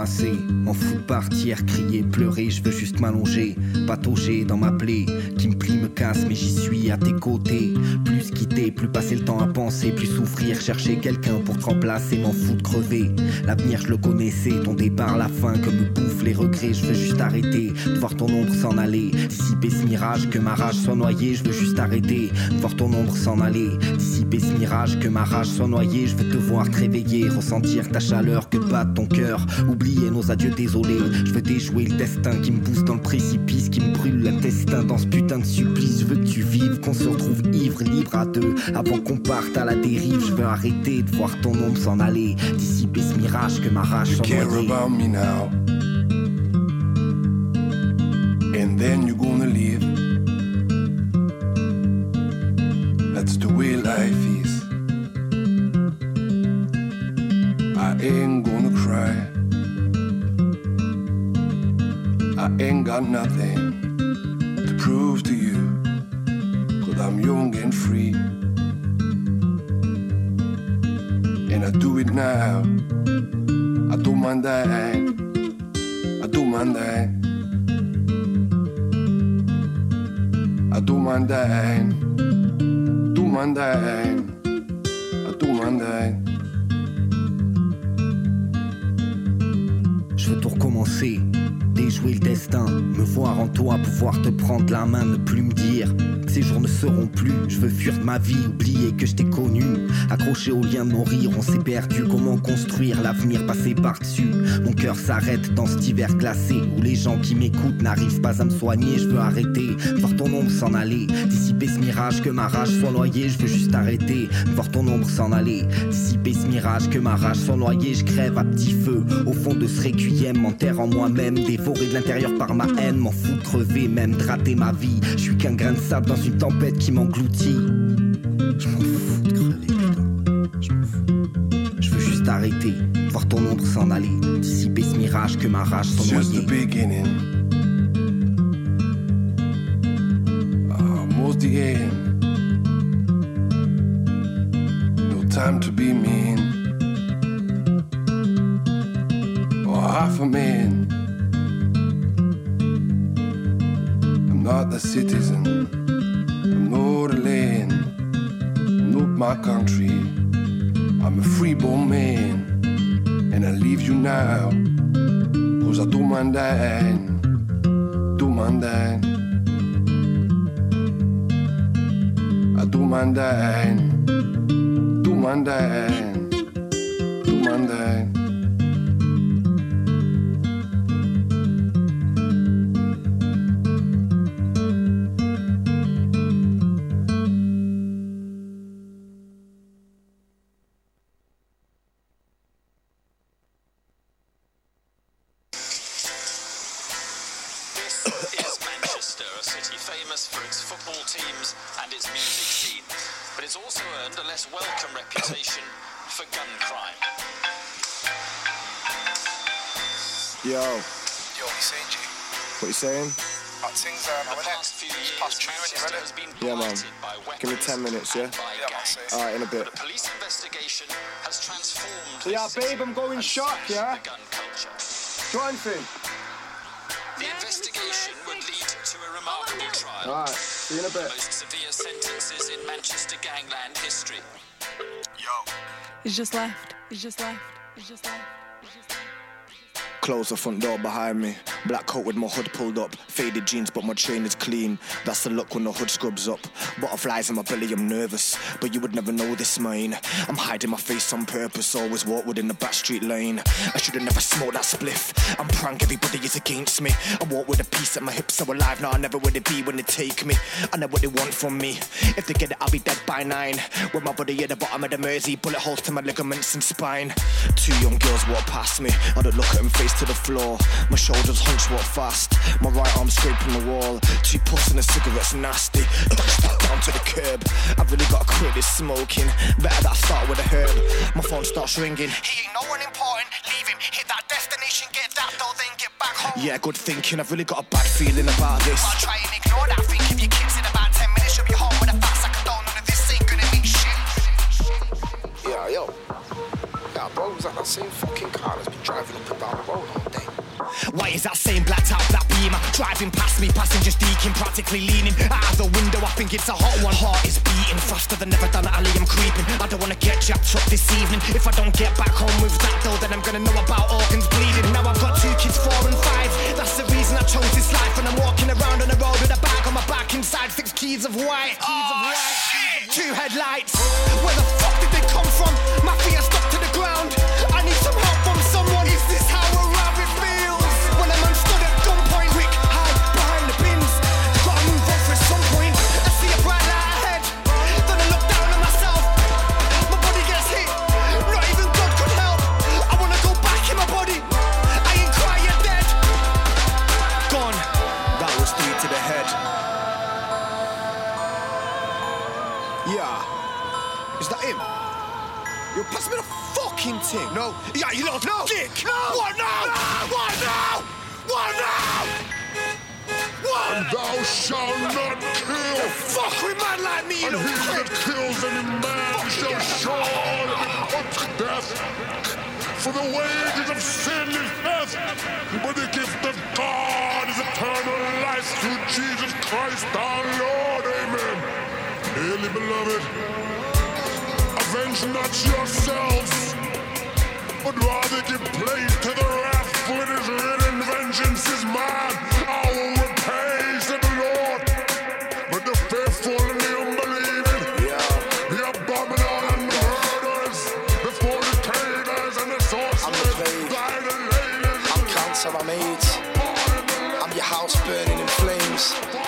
M'en fous de partir, crier, pleurer, je veux juste m'allonger. Patauger dans ma plaie, qui me plie, mais j'y suis à tes côtés. Plus quitter, plus passer le temps à penser, plus souffrir, chercher quelqu'un pour te remplacer. M'en fous de crever, l'avenir je le connaissais. Ton départ, la fin, que me bouffent les regrets. Je veux juste arrêter, de voir ton ombre s'en aller. Dissiper ce mirage, que ma rage soit noyée. Je veux juste arrêter, de voir ton ombre s'en aller. Dissiper ce mirage, que ma rage soit noyée. Je veux te voir te réveiller, ressentir ta chaleur, que batte ton cœur. Oublier nos adieux désolés. Je veux déjouer le destin qui me pousse dans le précipice, qui me brûle l'intestin dans ce putain de supplice. Je veux que tu vives, qu'on se retrouve ivre, libre à deux. Avant qu'on parte à la dérive, je veux arrêter de voir ton ombre s'en aller. Dissiper ce mirage, que ma rage ma vie, oublier que je t'ai connu. Accroché au lien de nos rires, on s'est perdu. Comment construire l'avenir, passer par-dessus? Mon cœur s'arrête dans cet hiver glacé où les gens qui m'écoutent n'arrivent pas à me soigner. Je veux arrêter, voir ton ombre s'en aller, dissiper ce mirage, que ma rage soit noyée. Je veux juste arrêter, voir ton ombre s'en aller, dissiper ce mirage, que ma rage soit noyée. Je crève à petit feu au fond de ce requiem, m'enterre en moi-même, dévoré de l'intérieur par ma haine, m'en fous de crever, même drater ma vie. Je suis qu'un grain de sable dans une tempête qui m'engloutit. Je m'en fous de crever, putain. Je m'en fous. Je veux juste arrêter, voir ton ombre s'en aller, dissiper ce mirage, que ma rage soit Just the beginning. Almost the end. No time to be mean. Or half a man. I'm not the citizen. My country. I'm a freeborn man. And I leave you now. Cause I don't mind dying. Don't mind dying. I don't mind dying. Don't mind dying. Don't mind dying. Saying? Hot things now, innit? Past true, when you ready? Yeah, man. Give me 10 minutes, yeah? Yeah. Alright, in a bit. Police investigation has transformed Yeah, babe, I'm going shop, yeah? the gun culture. Go on, Finn. The investigation would lead to a remarkable trial. Alright, see you in a The bit. most severe sentences in Manchester gangland history. It's just left. It's just left. It's just left. Close the front door behind me. Black coat with my hood pulled up. Faded jeans, but my chain is clean. That's the look when the hood scrubs up. Butterflies in my belly, I'm nervous. But you would never know this, mine. I'm hiding my face on purpose. Always walk within the back street lane. I should have never smoked that spliff. I'm prank, everybody is against me. I walk with a piece at my hips, so alive. Now I never would it be when they take me. I know what they want from me. If they get it, I'll be dead by nine. With my body at the bottom of the Mersey, bullet holes to my ligaments and spine. Two young girls walk past me. I don't look at them face to the floor. My shoulders hunch, walk fast. My right arm scraping the wall. Two puffs and a cigarette's nasty. Dash that down to the curb. I've really got to quit this smoking. Better that I start with a herb. My phone starts ringing. He ain't no one important. Leave him. Hit that destination, get that though, then get back home. Yeah, good thinking. I've really got a bad feeling about this. I'll try and ignore that. Think if your kids in about was that that same fucking car that's been driving up and down the road all day? Why is that same blacked out black beamer driving past me, passengers deaking, practically leaning out of the window? I think it's a hot one. Heart is beating faster than ever done. Alley, I'm creeping. I don't wanna get jacked up this evening. If I don't get back home with that though, then I'm gonna know about organs bleeding. Now I've got two kids, four and five. That's the reason I chose this life, and I'm walking around on the road with a bag on my back inside six keys of white. Keys of white. Two headlights. Where the fuck did they come from? My feet are stuck to the ground. No. Yeah, you little no. dick. No. What now? What now? What now? What? And thou shalt not kill. Fuck with man like me, you And he that kills any man shall surely be put to death. For the wages of sin is death, but the gift of God is eternal life through Jesus Christ our Lord. Amen. Dearly beloved, avenge not yourselves, but rather give place to the wrath foot is ridden, vengeance is mine. I will repay, said the Lord. But the faithful and the unbelieving, the abominable and the murderers, the fornicators and the sorcerers, the idol ladies. I'm cancer, I'm AIDS. I'm your house burning in flames.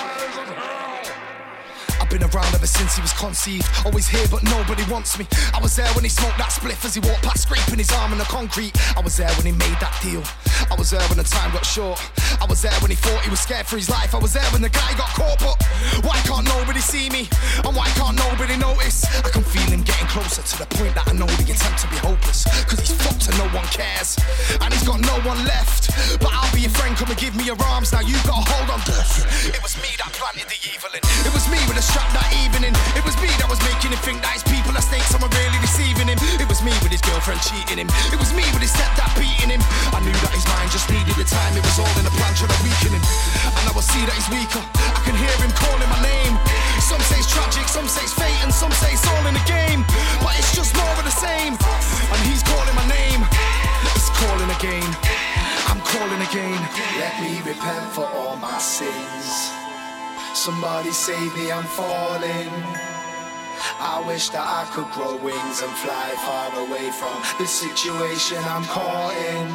Been around ever since he was conceived. Always here, but nobody wants me. I was there when he smoked that spliff as he walked past, scraping his arm on the concrete. I was there when he made that deal. I was there when the time got short. I was there when he thought he was scared for his life. I was there when the guy got caught, but why can't nobody see me? And why can't nobody notice? I can feel him getting closer to the point that I know the attempt to be hopeless. Cause he's fucked and no one cares. And he's got no one left. But I'll be your friend, come and give me your arms. Now you've got a hold on this. It was me that planted the evil in. It was me with a strap that evening. It was me that was making him think that his people are snakes and were really deceiving him. It was me with his girlfriend cheating him. It was me with his stepdad beating him. I knew that his mind just needed the time. It was all in a plan to weaken him. And I see that he's weaker. I can hear him calling my name. Some say it's tragic, some say it's fate, and some say it's all in the game. But it's just more of the same. And he's calling my name. He's calling again. I'm calling again. Let me repent for all my sins. Somebody save me, I'm falling. I wish that I could grow wings and fly far away from the situation I'm caught in.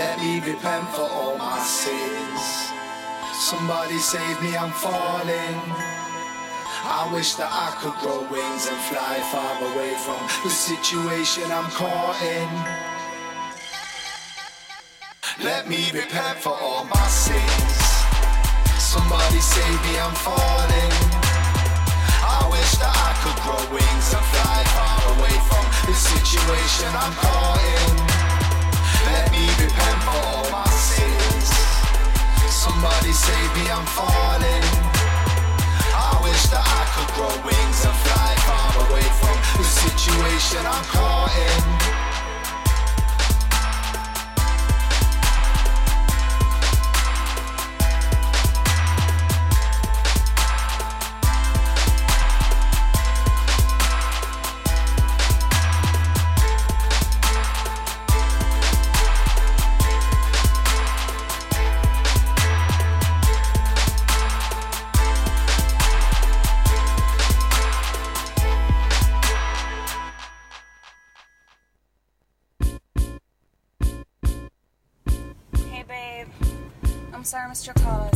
Let me repent for all my sins. Somebody save me, I'm falling. I wish that I could grow wings and fly far away from the situation I'm caught in. Let me repent for all my sins. Somebody save me, I'm falling. I wish that I could grow wings and fly far away from the situation I'm caught in. Let me repent for all my sins. Somebody save me, I'm falling. I wish that I could grow wings and fly far away from the situation I'm caught in. I'm sorry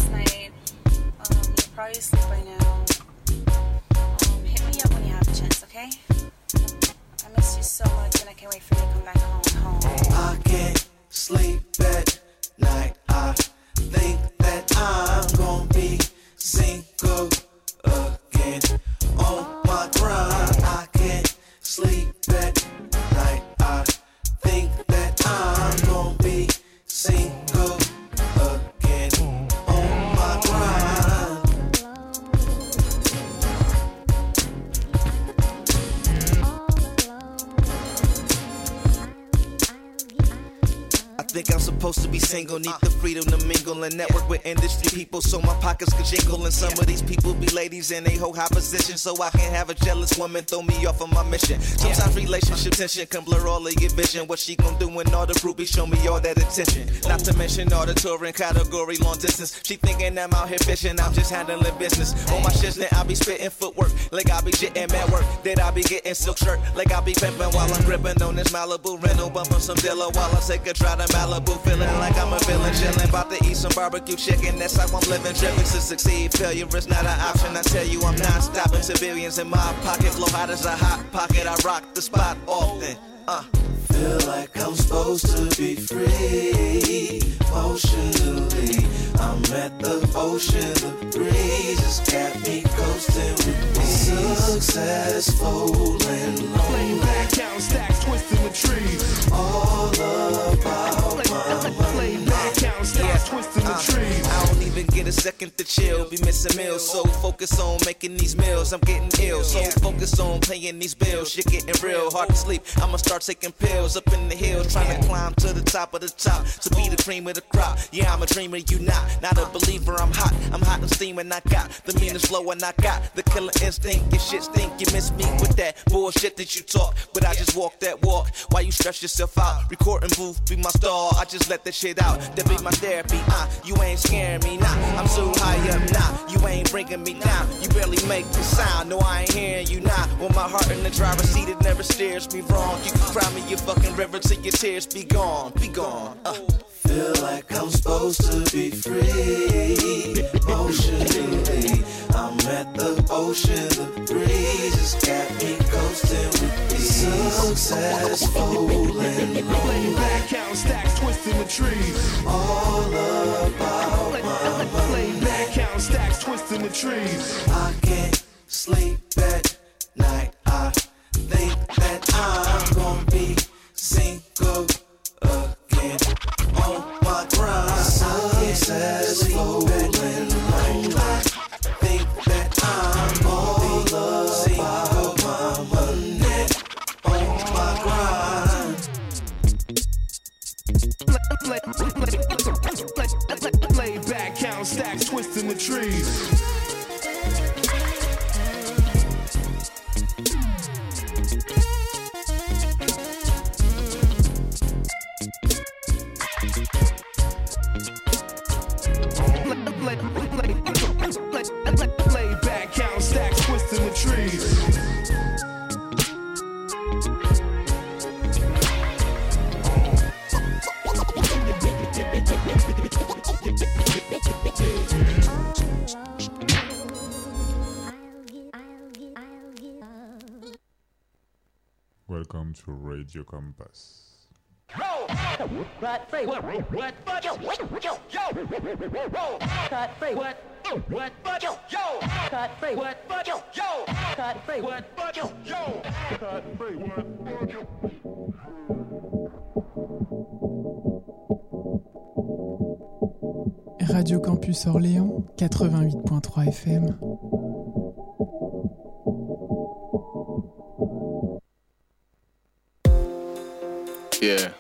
think I'm supposed to be single, need the freedom to mingle and network with industry people so my pockets can jingle. And some of these people be ladies in a whole high position, so I can't have a jealous woman throw me off of my mission. Sometimes relationship tension can blur all of your vision. What she gon' do when all the groupies show me all that attention? Not to mention all the touring category, long distance. She thinking I'm out here fishing, I'm just handling business. On my shits, then I be spitting footwork, like I be jitting at work. Then I be getting silk shirt, like I be pimping while I'm gripping on this Malibu rental, bumping some Dilla while I take a try to Malibu, feeling like I'm a villain, chilling, about to eat some barbecue chicken. That's how I'm living, driven to succeed. Failure is not an option. I tell you, I'm not stopping. Civilians in my pocket, flow hot as a hot pocket. I rock the spot often. Uh. Feel like I'm supposed to be free emotionally. I'm at the ocean, the breeze has got me coasting with me. Successful and lonely. Count stacks, twisting the trees. All about my Play twisting the uh, trees. I don't even even get a second to chill. Be missing meals, so focus on making these meals. I'm getting ill, so focus on paying these bills. Shit getting real, hard to sleep. I'ma start taking pills up in the hills, trying to climb to the top of the top. To be the cream of the crop. Yeah, I'm a dreamer, you not. Not a believer, I'm hot. I'm hot and steaming, I got the meanest flow, and I got the killer instinct. Your shit stink, you miss me with that bullshit that you talk. But I just walk that walk. Why you stress yourself out? Recording booth, be my star. I just let that shit out. That be my therapy. Uh, you ain't scaring me, nah. I'm so high up, nah. You ain't bringing me down. You barely make the sound. No, I ain't hearing you now. With my heart in the driver's seat, it never steers me wrong. You can cry me your fucking river till your tears be gone, be gone. Uh. Feel like I'm supposed to be free. Emotionally, I'm at the ocean. The breeze has got me coasting with ease. Successful and lonely. Back count stacks twisting the trees. All about my money. Back count stacks twisting the trees. I can't sleep at night. I think that I'm gonna be single again on my grind. Successful Lay back count stacks twisting the trees. Lay back count stacks twisting the trees. Welcome to Radio Compass. What? Say what? What? What? Yo, yo, yo. Cut. Say what? What? What? Yo, yo. Cut. Say what? What? Yo, yo. Cut. Say what? What? Yo, yo. Cut. Say what? Radio Campus Orléans, 88.3 FM. Yeah.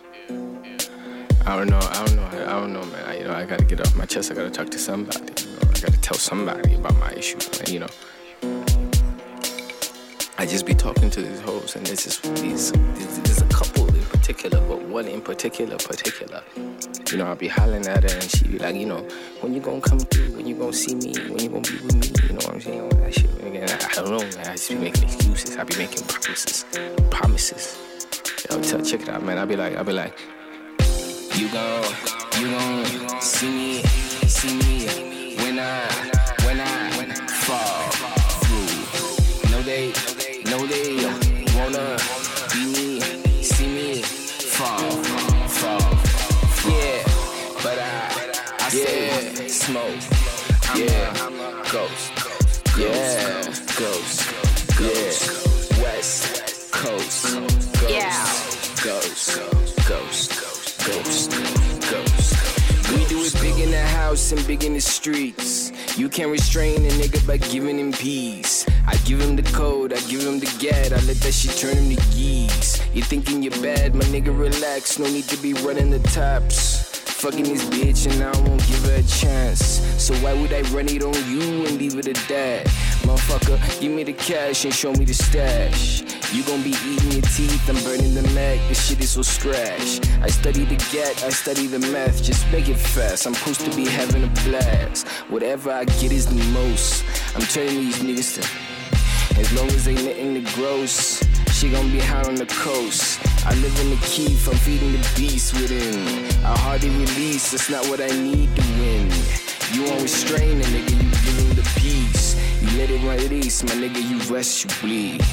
I don't know. I don't know. I don't know, man. I, you know, I gotta get off my chest. I gotta talk to somebody. You know? I gotta tell somebody about my issues. man, You know. I just be talking to these hoes, and there's just these. There's, a couple in particular, but one in particular, particular. You know, I'll be hollering at her, and she be like, you know, when you gonna come through? When you gonna see me? When you gonna be with me? You know what I'm saying? All that shit. I, I don't know, man. I just be making excuses. I be making promises. Promises. Yo, t- check it out, man. I be like, I'll be like, you gon' you gon' see me, see me when I, when I fall through. No, they, no, they wanna be me, see me fall, fall. Yeah, but I, I say smoke. Yeah, ghost. Yeah, ghost. Yeah, house and big in the streets. You can't restrain a nigga by giving him peace. I give him the code, I give him the gat, I let that shit turn him to geese. You thinking you're bad, my nigga, relax, no need to be running the tops. Fucking this bitch and I won't give her a chance. So why would I run it on you and leave it at that? Motherfucker, give me the cash and show me the stash. You gon' be eating your teeth, I'm burning the Mac, this shit is so scratch. I study the gat, I study the math, just make it fast. I'm supposed to be having a blast. Whatever I get is the most. I'm turning these niggas to. As long as they letting it gross, she gon' be high on the coast. I live in the keef, I'm feeding the beast within. I hardly release, that's not what I need to win. You won't restrain nigga, you give him the peace. You let it release, my nigga, you rest, you bleed.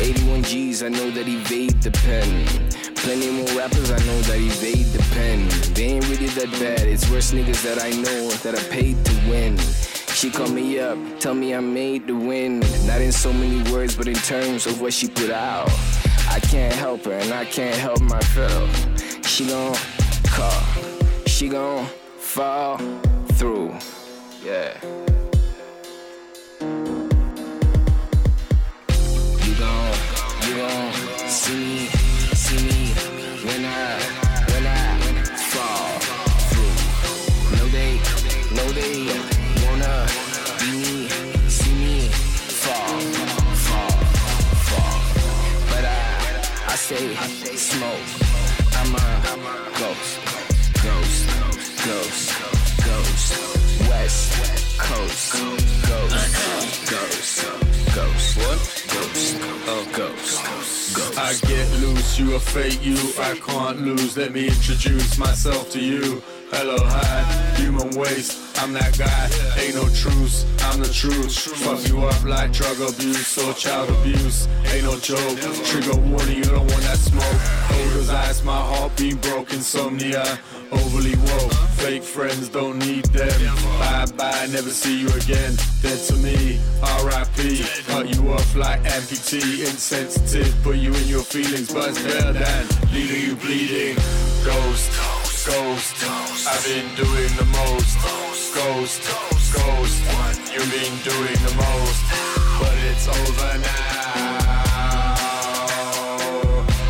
81 G's, I know that evade the pen. Plenty more rappers, I know that evade the pen. They ain't really that bad, it's worse niggas that I know that I paid to win. She called me up, tell me I'm made to win. Not in so many words, but in terms of what she put out. I can't help her, and I can't help my fellow. She gon' call, she gon' fall through. Yeah. Gon' see me, see me when I, when I fall through. No, they, no, they wanna be me, see me fall, fall, fall. But I, I say smoke. I'm a ghost, ghost, ghost, ghost. West Coast, ghost, ghost, ghost. What? Ghost, oh. I get loose, you a fake you, I can't lose. Let me introduce myself to you. Hello, hi, human waste. I'm that guy, ain't no truce, I'm the truth. Fuck you up like drug abuse or child abuse. Ain't no joke, trigger warning, you don't want that smoke. Odors, eyes, my heart being broke, insomnia. Overly woke, fake friends don't need them. Bye bye, never see you again. Dead to me, RIP. Cut you off like amputee, insensitive. Put you in your feelings, but it's better than leaving you bleeding. Ghost, ghost, I've been doing the most. Ghost, ghost, you've been doing the most. But it's over now.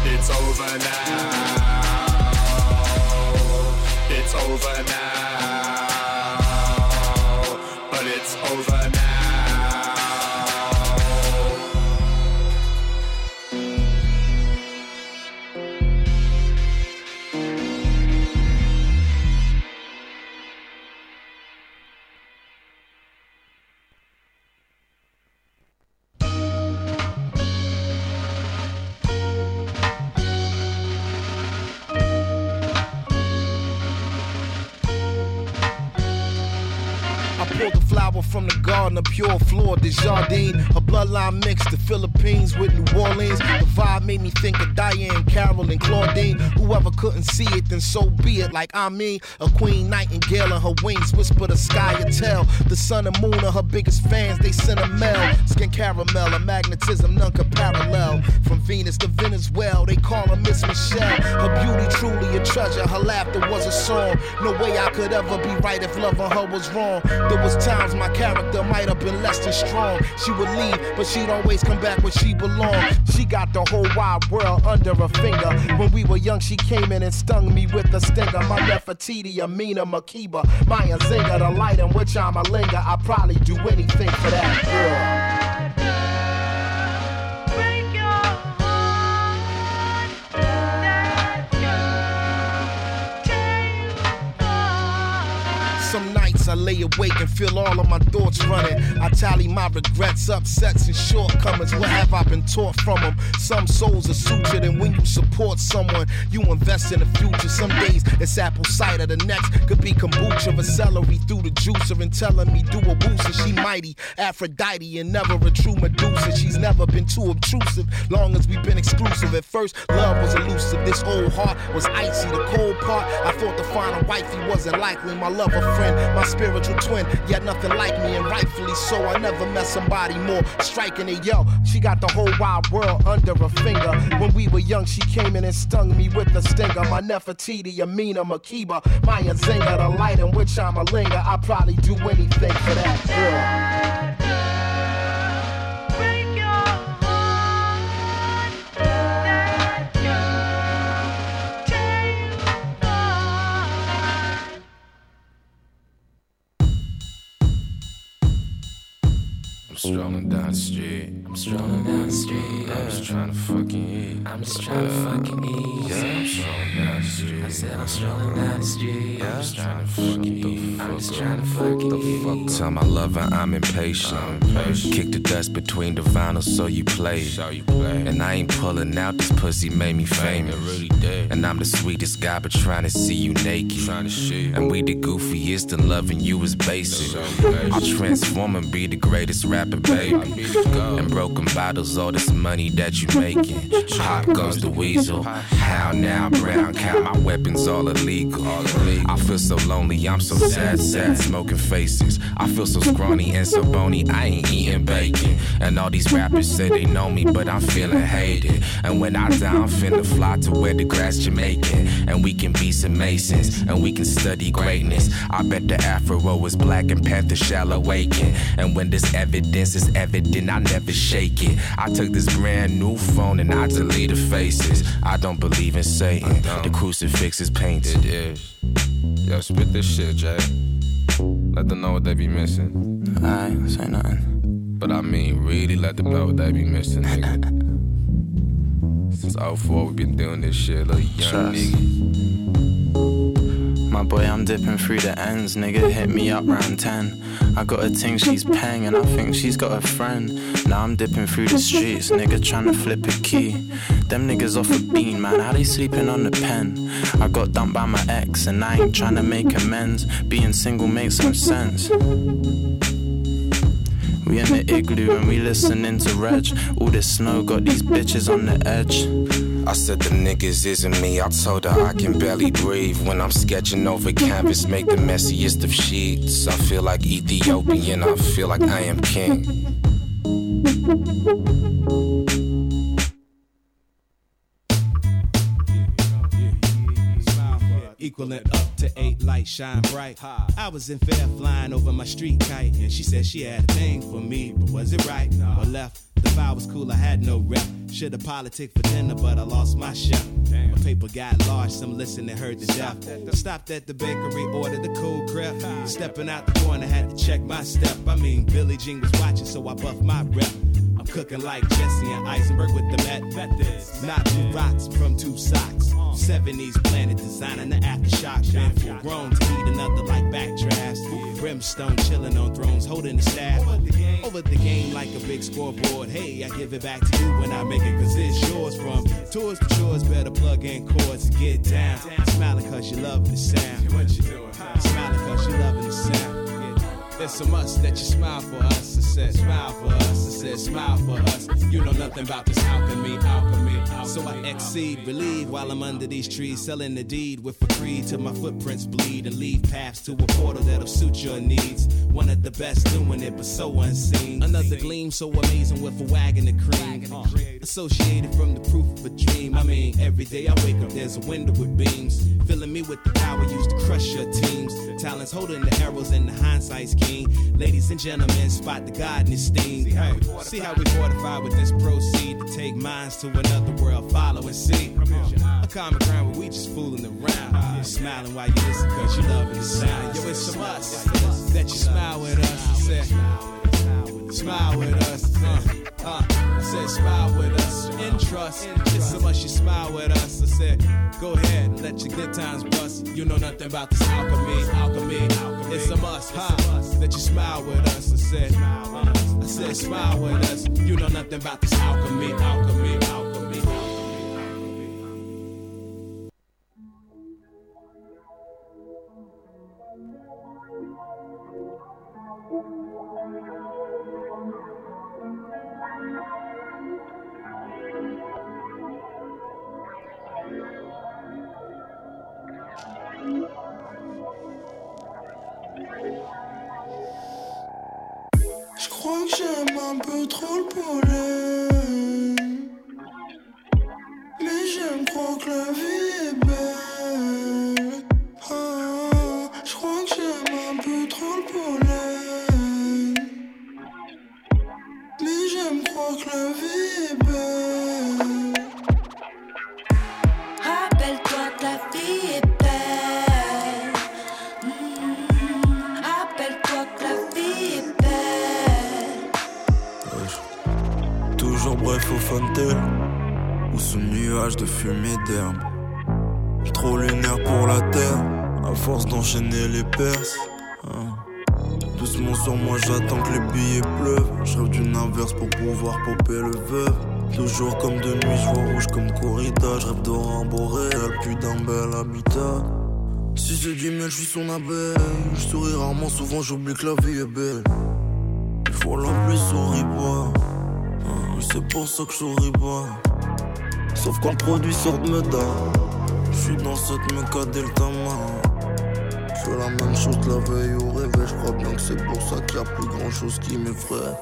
It's over now. It's over now. Mixed the Philippines with New Orleans. The vibe made me think of Diane, Carol, and Claudine. Whoever couldn't see it, then so be it. Like I mean, a queen nightingale and her wings whisper the sky and tell. The sun and moon are her biggest fans, they send a mail. Skin caramel, a magnetism none could parallel. From Venus to Venezuela, they call her Miss Michelle. Her beauty truly a treasure, her laughter was a song. No way I could ever be right if loving her was wrong. There was times my character might have been less than strong. She would leave, but she'd always come back where she belonged. She got the whole wide world under her finger. When we were young, she came in and stung me with a stinger. My Nefertiti, Amina, Makeba, Maya Nzinga, the light in which I'm a linger. I'd probably do anything for that girl. I lay awake and feel all of my thoughts running. I tally my regrets, upsets, and shortcomings. What have I been taught from them? Some souls are sutured, and when you support someone, you invest in the future. Some days it's apple cider, the next could be kombucha or celery through the juicer and telling me do a wooster. She mighty, Aphrodite, and never a true Medusa. She's never been too obtrusive, long as we've been exclusive. At first, love was elusive. This old heart was icy. The cold part, I thought to find a wifey wasn't likely. My lover friend, my spiritual twin, yet nothing like me, and rightfully so. I never met somebody more striking than yo. She got the whole wide world under her finger. When we were young, she came in and stung me with a stinger. My Nefertiti, Amina, Makeba, Maya Nzinga, the light in which I'm a linger. I'd probably do anything for that girl. Strolling down the street. I'm strolling down the street. I'm just trying to fucking eat. I'm just trying to fucking eat. Yeah, I'm strolling down the street. I said I'm strolling down the street. I'm just trying to fucking eat. I'm just trying to fucking eat. Tell my lover I'm impatient. Kick the dust between the vinyl so you play. And I ain't pulling out this pussy made me famous. And I'm the sweetest guy, but trying to see you naked. And we the goofiest and loving you is basic. I'll transform and be the greatest rapper, baby. And broken bottles, all this money that you making. Pop goes the weasel. How now, brown cow, my weapons all illegal. I feel so lonely, I'm so sad, sad, smoking faces. I feel so scrawny and so bony, I ain't eating bacon. And all these rappers say they know me, but I'm feeling hated. And when I die, I'm finna fly to where the grass Jamaican. And we can be some Masons, and we can study greatness. I bet the Afro is black and Panther shall awaken. And when this evidence is evident, I never shake it. I took this brand new phone and I deleted faces. I don't believe in Satan. The crucifix is painted. It is. Yo, spit this shit, Jay. Let them know what they be missing. Alright, say nothing. But I mean, really let them know what they be missing, nigga. Since 04, we been doing this shit, little young Trust. nigga. My boy, I'm dipping through the ends, nigga. Hit me up round 10. I got a ting, she's paying, and I think she's got a friend. Now I'm dipping through the streets, nigga, trying to flip a key. Them niggas off a bean, man. How they sleeping on the pen? I got dumped by my ex, and I ain't trying to make amends. Being single makes some sense. We in the igloo and we listening to Reg. All this snow got these bitches on the edge. I said the niggas isn't me. I told her I can barely breathe when I'm sketching over canvas. Make the messiest of sheets. I feel like Ethiopian. I feel like I am king. Equaling up to eight lights shine bright. I was in fair flying over my street kite, and she said she had a thing for me, but was it right or left? The fire was cool, I had no rep. Should've politic for dinner, but I lost my shot. My paper got large, some listening heard the death. I stopped at the bakery, ordered the cold crepe. Stepping out the corner, had to check my step. I mean, Billie Jean was watching, so I buffed my rep. I'm cooking like Jesse and Heisenberg with the Met. Not two rocks from two socks. 70s planet designing the aftershock. Been full grown to eat another like backdrafts. Brimstone chilling on thrones, holding the staff. Over the game like a big scoreboard. Hey, I give it back to you when I make it, cause it's yours. From tours to chores, better plug in chords and get down. Smiling cause you love the sound. What you? Smiling cause you sound. There's a must that you smile for us. I said, smile for us. I said, smile for us. You know nothing about this alchemy, alchemy. alchemy so I exceed, relieve while I'm under these trees, selling the deed with a creed till my footprints bleed and leave paths to a portal that'll suit your needs. One of the best doing it, but so unseen. Another gleam so amazing with a wagon of cream. Uh, associated from the proof of a dream. I mean, every day I wake up, there's a window with beams. Filling me with the power used to crush your teams. Talents holding the arrows and the hindsight's Ladies and gentlemen, spot the God in his steam. Hey, see how we fortify with this proceed to take minds to another world. Follow and see. A common ground where we just fooling around. Smiling while you listen cause you loving the sound. Yo, it's from us that you smile with us. I said, smile with us. Uh, uh, I said, smile with us. In trust. It's so much you smile with us. I said, go ahead, let your good times bust. You know nothing about this alchemy, alchemy. It's a must, huh? That you smile with us. I said, uh, I said, smile with us. You know nothing about this alchemy, alchemy, alchemy. Je crois j'aime un peu trop le pollen. Mais j'aime croire que la vie est belle. Ah, je crois que j'aime un peu trop le pollen. Mais j'aime croire que la vie est belle. De fumée d'herbe. Trop lunaire pour la terre À force d'enchaîner les perses. Hein. Doucement sur moi j'attends que les billets pleuvent. Je rêve d'une inverse pour pouvoir popper le veuve. Toujours comme de nuit je vois rouge comme corrida. Je rêve d'aurore boréal puis d'un bel habitat. Si c'est du miel je suis son abeille. Je souris rarement souvent j'oublie que la vie est belle. Il faut la pluie souris pas c'est pour ça que je souris pas. Sauf quand le produit sort de mes dents. J'suis dans cette méca Delta Je fais la même chose la veille au réveil. J'crois bien que c'est pour ça qu'il y a plus grand chose qui m'effraie.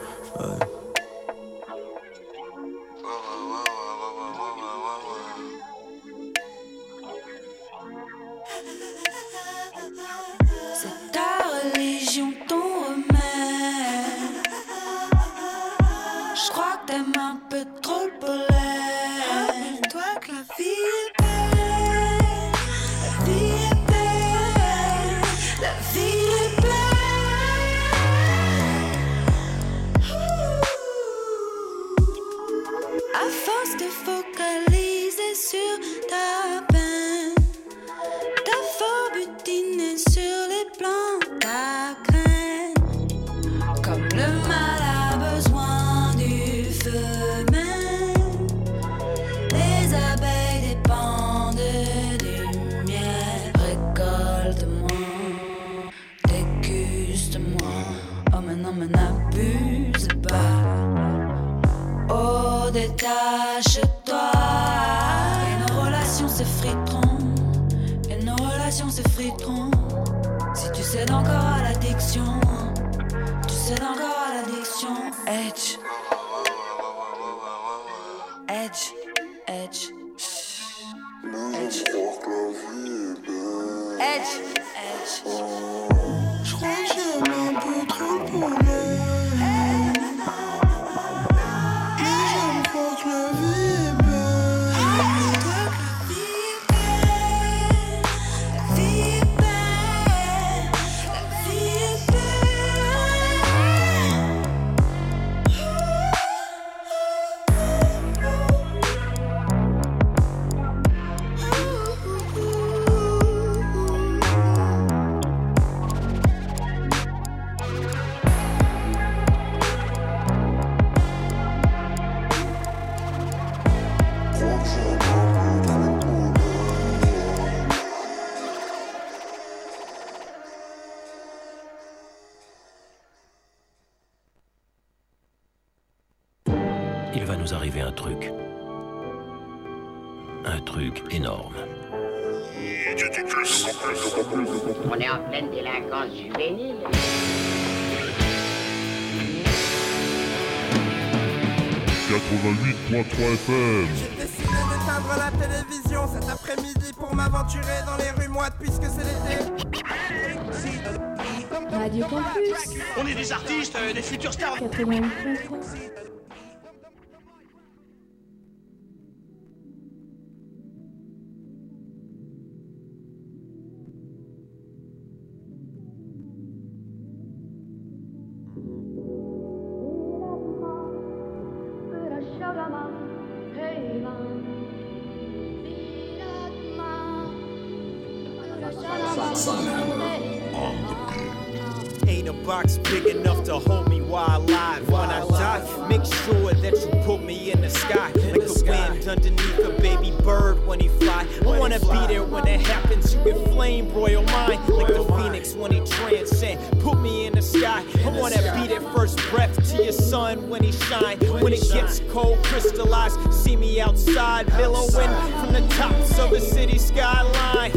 Box big enough to hold me while alive. When I die, make sure that you put me in the sky. Like the wind underneath a baby bird when he fly. I wanna be there when it happens. You can flame broil mine. Like the phoenix when he transcend. Put me in the sky. I wanna be that first breath to your sun when he shine. When it gets cold, crystallized. See me outside, billowing from the tops of the city skyline.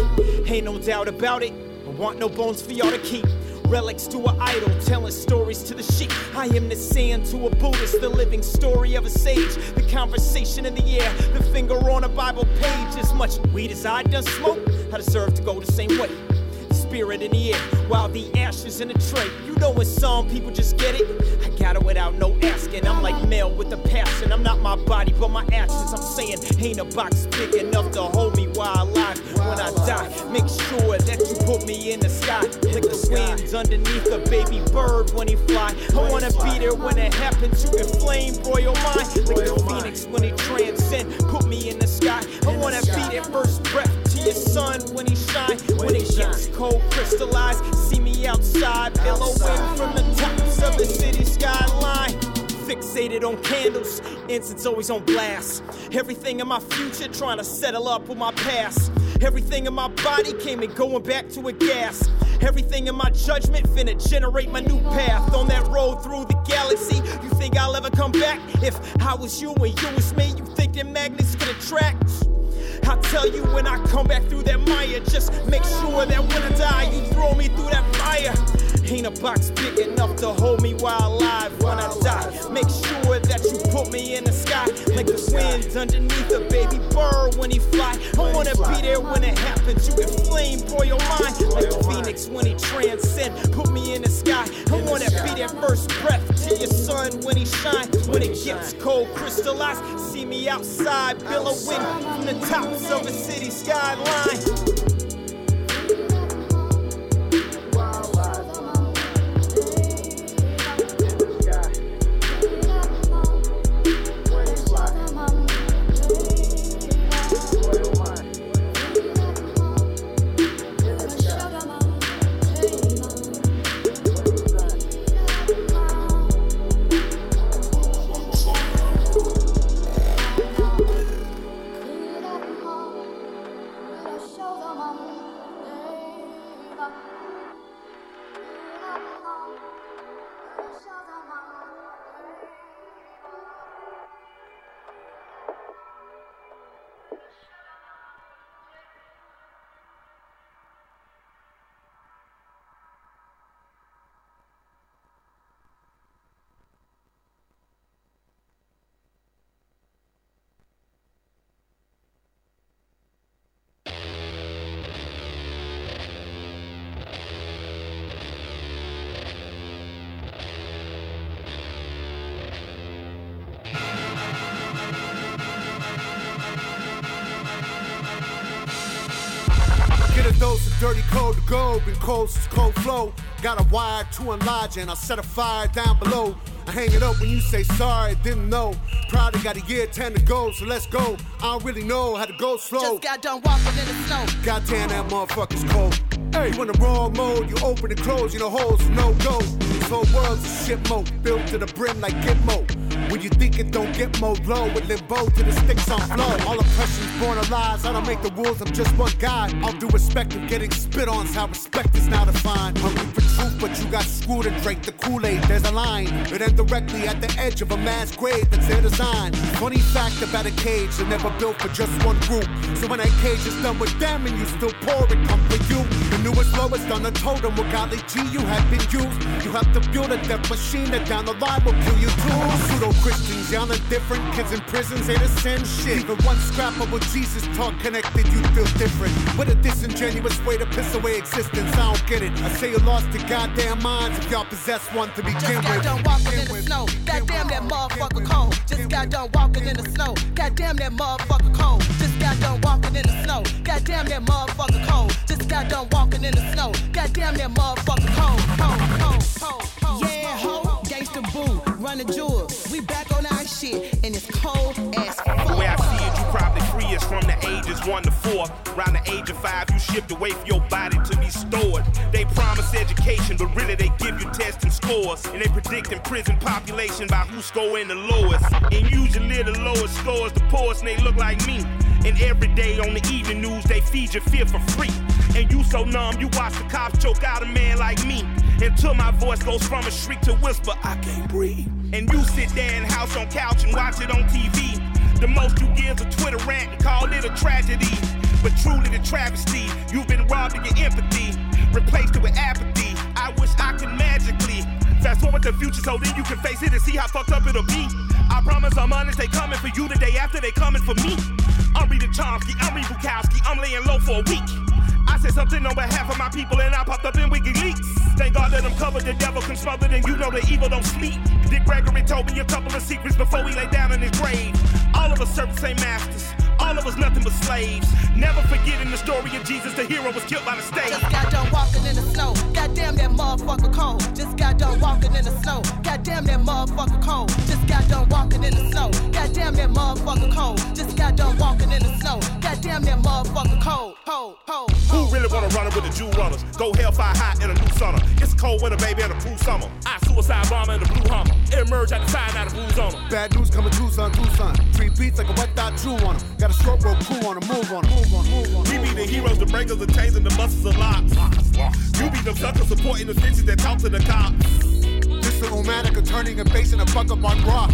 Ain't no doubt about it. I want no bones for y'all to keep. Relics to an idol, telling stories to the sheep. I am the sand to a Buddhist, the living story of a sage. The conversation in the air, the finger on a Bible page. As much weed as I done smoke, I deserve to go the same way. Spirit in the air, while the ashes in a tray. You know when some people just get it? I got it without no asking. I'm like male with a passion. I'm not my body, but my actions. I'm saying, ain't a box big enough to hold me When I die, make sure that you put me in the sky. Like the winds underneath a baby bird when he fly. I wanna be there when it happens. You can flame broil mine. Like the phoenix when he transcend. Put me in the sky. I wanna be that first breath to your sun when he shine. When it gets cold, crystallized. See me outside, billowing from the tops of the city skyline. Fixated on candles, incense always on blast. Everything in my future trying to settle up with my past. Everything in my body came and going back to a gas. Everything in my judgment finna generate my new path on that road through the galaxy. You think I'll ever come back? If I was you and you was me, you think that magnets could attract? I'll tell you when I come back through that mire. Just make sure that when I die, you throw me through that fire. Ain't a box big enough to hold me while alive when I die. Make sure that you put me in the sky like the wind underneath a baby bird when he fly. I wanna be there when it happens. You can flame pour your mind like the phoenix when he transcend. Put me in the sky. I wanna be that first breath to your sun when he shine. When it gets cold, crystallized. See me outside, billowing from the tops of a city skyline. Dose of dirty cold to go, been cold since cold flow. Got a wire to enlarge and I'll set a fire down below. I hang it up when you say sorry, didn't know. Probably got a year 10 to go, so let's go. I don't really know how to go slow. Just got done walking in the snow. Goddamn, that motherfucker's cold. Hey, you in the wrong mode, you open and close, you know holes, no go. This whole world's a shit mode, built to the brim like Gitmo. When you think it don't get more low, with limbo to the sticks on flow. All oppression's born of lies, I don't make the rules, I'm just one guy. All due respect of getting spit on, how respect is now defined. Hungry for truth, but you got screwed and drank the Kool-Aid. There's a line, it ends directly at the edge of a mass grave that's their design. Funny fact about a cage, they're never built for just one group. So when that cage is done with them and you still pour it, come for you. The newest lowest on the totem, with golly G you have been used. You have to build a death machine that down the line will kill you too. Pseudo Christians, y'all are different. Kids in prisons ain't the same shit. Even one scrap of what Jesus taught connected, you feel different. What a disingenuous way to piss away existence. I don't get it. I say you lost your goddamn minds if y'all possess one to begin Just got done walking in the snow. Goddamn that motherfucker cold. Just got done walking in the snow. Goddamn that motherfucker cold. Just got done walking in the snow. Goddamn that motherfucker cold. Just got done walking in the snow. Goddamn that motherfucker cold. Cold, cold, cold, cold. Yeah, ho, gangsta boo, run the jewel. We back on our shit, and it's cold ages one to four. Around the age of five, you shipped away for your body to be stored. They promise education, but really they give you tests and scores. And they predicting prison population by who's scoring the lowest. And usually the lowest scores the poorest, and they look like me. And every day on the evening news, they feed you fear for free. And you so numb, you watch the cops choke out a man like me. Until my voice goes from a shriek to whisper, I can't breathe. And you sit there in house on couch and watch it on TV. The most you give a Twitter rant and call it a tragedy. But truly the travesty, you've been robbed of your empathy, replaced it with apathy. I wish I could magically fast forward the future so then you can face it and see how fucked up it'll be. I promise I'm honest, they coming for you the day after they coming for me. I'm Rita Chomsky, I'm Reed Bukowski, I'm laying low for a week. I said something on behalf of my people and I popped up in WikiLeaks. Thank God that I'm covered, the devil can smother, and you know the evil don't sleep. Dick Gregory told me a couple of secrets before he lay down in his grave. All of us the same masters, all of us nothing but slaves. Never forgetting the story of Jesus, the hero was killed by mistake. Just got done walking in the snow. Goddamn that motherfucker cold. Just got done walking in the snow. Goddamn that motherfucker cold. Just got done walking in the snow. Goddamn that motherfucker cold. Just got done walking in the snow. Goddamn that motherfucker cold. Cold, cold. Who really wanna run it with the Jew runners. Go hellfire hot in a new summer. It's a cold winter, baby, and a cool summer. I suicide bomber in the blue hummer. Emerge at the side, out of blue on them. Bad news coming Tucson, Tucson. Three beats like a wet dot chew on them. Got a stroke rope cool on move on move on, move on. We be the heroes, the breakers, the chains, and the muscles of locks. You be the suckers supporting the stitches that talk to the cops. This the romantic turning and basing a fuck up on rock.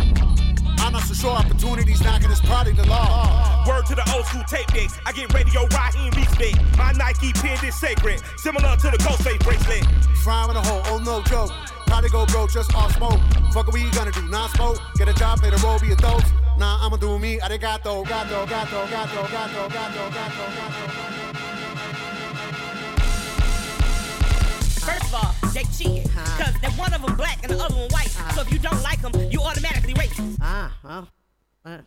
I'm not so sure opportunities knocking is probably the law. Word to the old school tape decks. I get radio Raheem respect. My Nike pin is sacred, similar to the Ghostface bracelet. Frying in a hole, oh no joke. Probably go broke just off smoke. Fuck we gonna do, non smoke. Get a job, play the role, be a dose. Nah, I'ma do me, arigato, gato, gato, gato, gato, gato, gato, gato. First of all, they cheating. Cause that one of them black and the other one white. So if you don't like them, you automatically racist. Ah, well. Uh.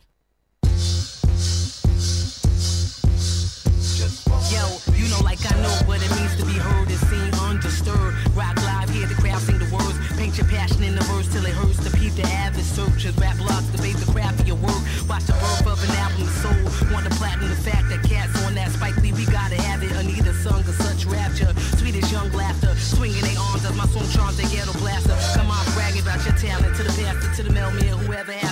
Searchers. Rap blogs debate the craft of your work. Watch the birth of an album soul. Want the platinum, the fact that cats on that Spike Lee, we gotta have it. Anita sung of such rapture. Sweetest young laughter. Swinging their arms as my song charms they ghetto blaster. Come on, bragging about your talent to the pastor, to the mailman, whoever half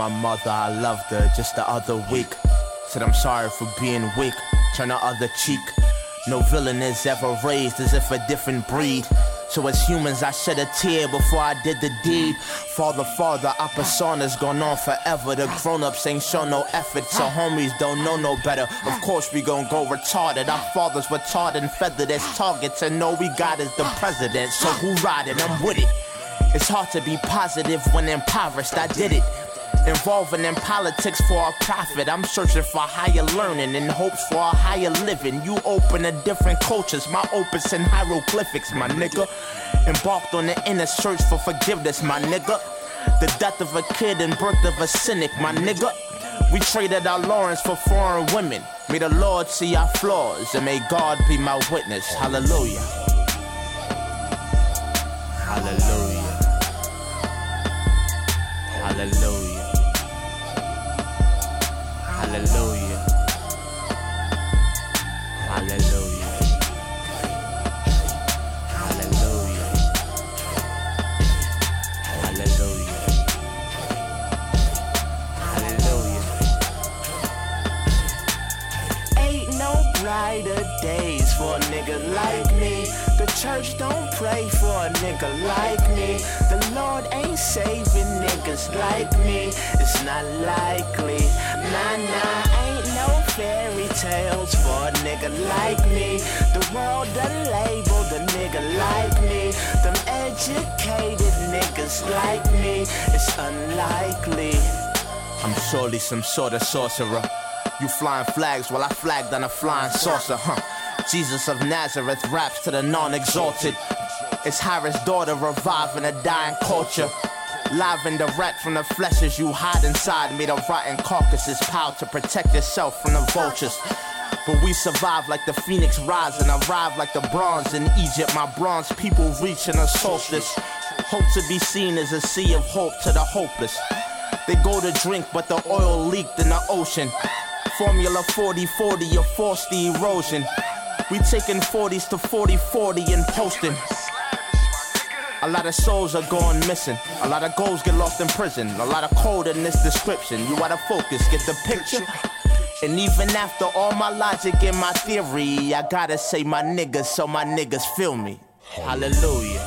my mother I loved her just the other week. Said I'm sorry for being weak. Turn the other cheek. No villain is ever raised as if a different breed. So as humans, I shed a tear before I did the deed. Father, father, our persona's gone on forever. The grown-ups ain't show no effort, so homies don't know no better. Of course we gon' go retarded. Our fathers were taught and feathered as targets, and all we got is the president. So who riding? I'm with it. It's hard to be positive when impoverished. I did it. Involving in politics for a profit. I'm searching for higher learning in hopes for a higher living. You open a different cultures. My opus in hieroglyphics, my nigga. Embarked on the inner search for forgiveness, my nigga. The death of a kid and birth of a cynic, my nigga. We traded our Lawrence for foreign women. May the Lord see our flaws and may God be my witness. Hallelujah. Hallelujah. Nigga like me. The Lord ain't saving niggas like me. It's not likely. Nah, nah, ain't no fairy tales for a nigga like me. The world done labeled a nigga like me. Them educated niggas like me. It's unlikely. I'm surely some sort of sorcerer. You flying flags while I flagged on a flying saucer, huh? Jesus of Nazareth raps to the non-exalted. It's Harris' daughter reviving a dying culture. Live and direct from the fleshes you hide inside me. The rotten carcasses power to protect yourself from the vultures. But we survive like the phoenix rise and arrive like the bronze in Egypt. My bronze people reaching a solstice. Hope to be seen as a sea of hope to the hopeless. They go to drink, but the oil leaked in the ocean. Formula 40 40, a force the erosion. We taking 40s to 40 40 and posting. A lot of souls are going missing. A lot of goals get lost in prison. A lot of code in this description. You gotta focus, get the picture. And even after all my logic and my theory, I gotta say my niggas so my niggas feel me. Hallelujah.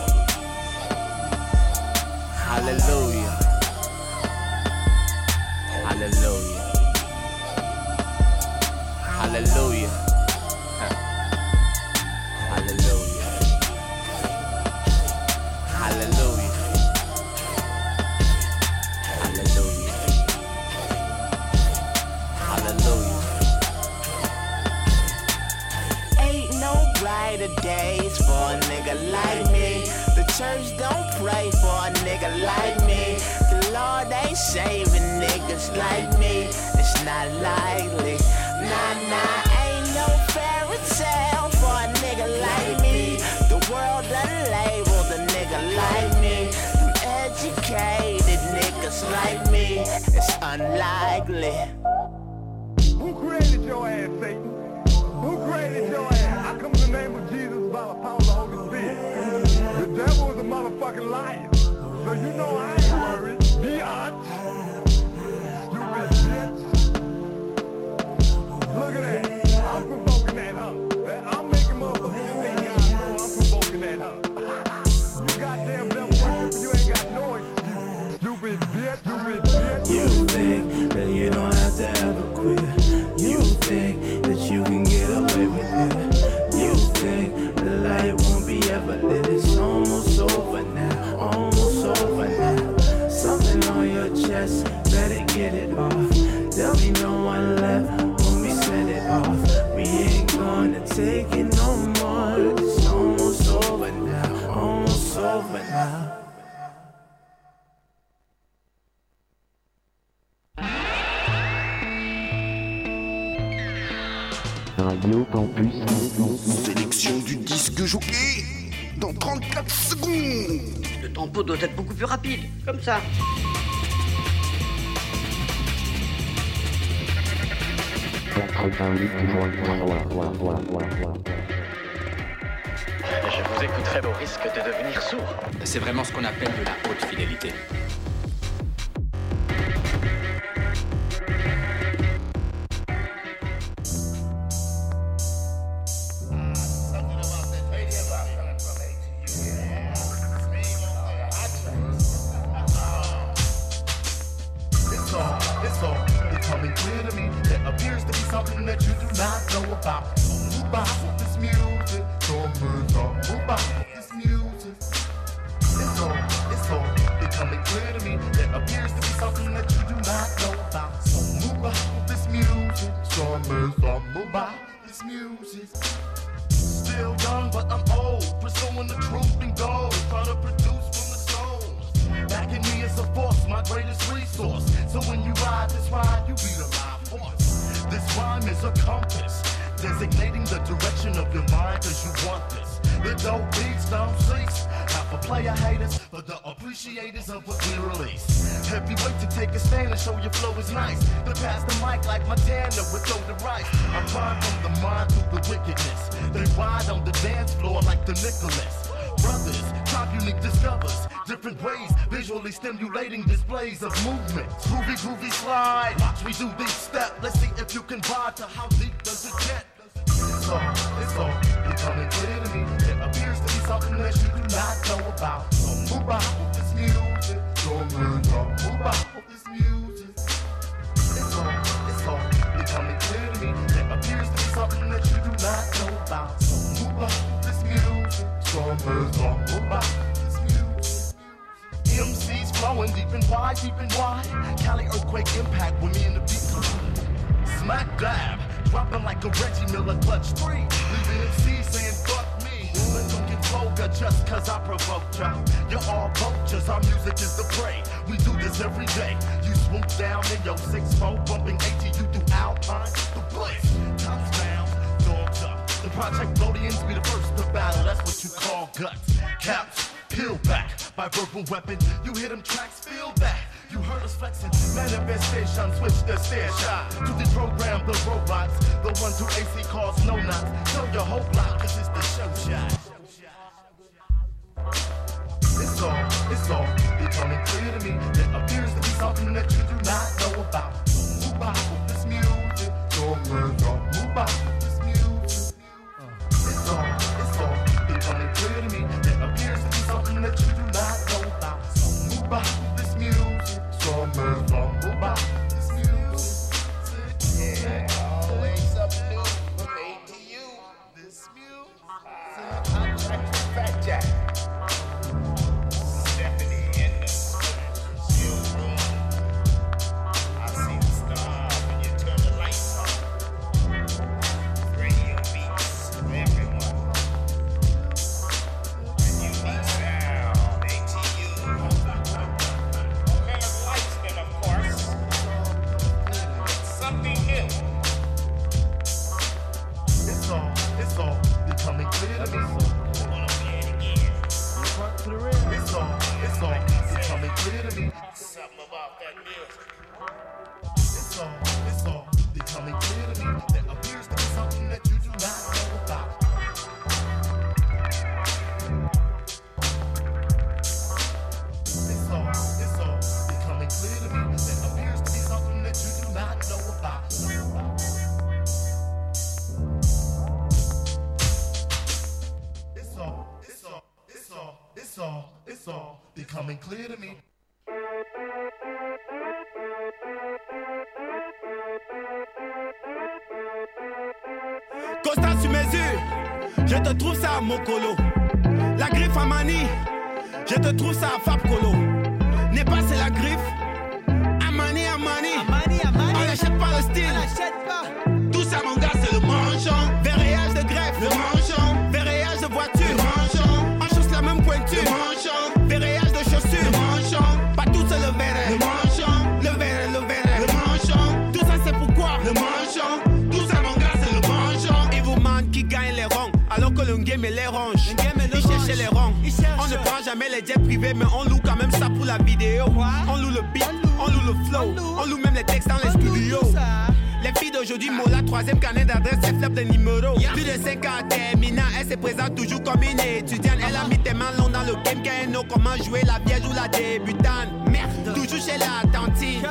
Hallelujah. Who created your ass? I come in the name of Jesus by the power of the Holy Spirit. The devil is a motherfucking liar. So you know I ain't worried. Biatch. Radio Campus. Sélection du disque jockey dans 34 secondes. Le tempo doit être beaucoup plus rapide, comme ça. Je vous écouterai au risque de devenir sourd. C'est vraiment ce qu'on appelle de la haute fidélité. Te trouve ça à Mokolo. La griffe à Mani, je te trouve ça à Fab Colo. N'est pas c'est la griffe, jamais les jets privés, mais on loue quand même ça pour la vidéo. On loue le beat, on loue le flow, on loue même les textes dans les studios. Les filles d'aujourd'hui, Mola, troisième carnet d'adresse, c'est flop de numéro. Plus de 5 ans terminant, elle se présente toujours comme une étudiante. Elle a mis tes mains longues dans le game, qu'elle know comment jouer la vierge ou la débutante. Merde, toujours chez la tantine,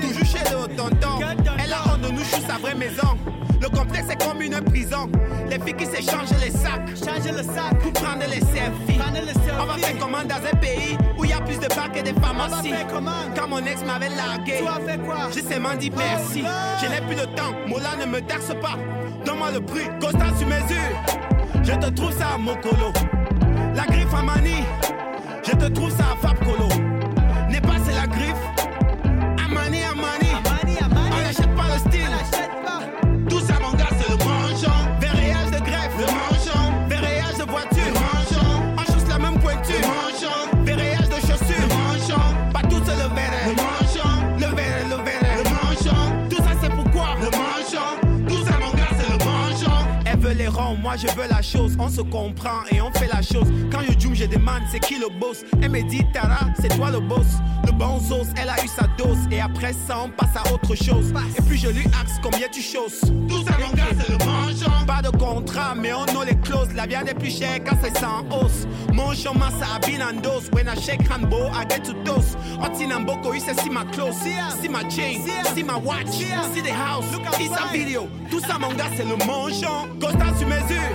toujours chez le tonton. Elle a honte de nous, chou sa vraie maison. Le complexe est comme une prison. Les filles qui s'échangent les sacs, changent le sac pour prendre les selfies. On va faire comment dans un pays où il y a plus de bars que de pharmacies. Quand mon ex m'avait largué, j'ai seulement dit merci. Je n'ai plus de temps, Mola ne me taxe pas. Donne-moi le prix, constant sur mesure. Je te trouve ça à Mokolo. La griffe à Mani, je te trouve ça à Fab Colo. Moi je veux la chose. On se comprend et on fait la chose. Quand je joue, je demande c'est qui le boss? Elle me dit Tara, c'est toi le boss. Le Bonzos, elle a eu sa dose. Et après ça, on passe à autre chose. Et puis je lui axe combien tu choses. Tout ça, c'est le. Pas de contrat, mais on a les clauses. La viande est plus chère quand c'est sans hausse. Mon chemin, ça a been en dose. When I shake handbo, I get to dose. Otinamboko, il c'est si ma clothes, si ma chain, si ma watch, si the house, it's a video. Tout ça, mon gars, c'est le mangeant. Constant sur mesure.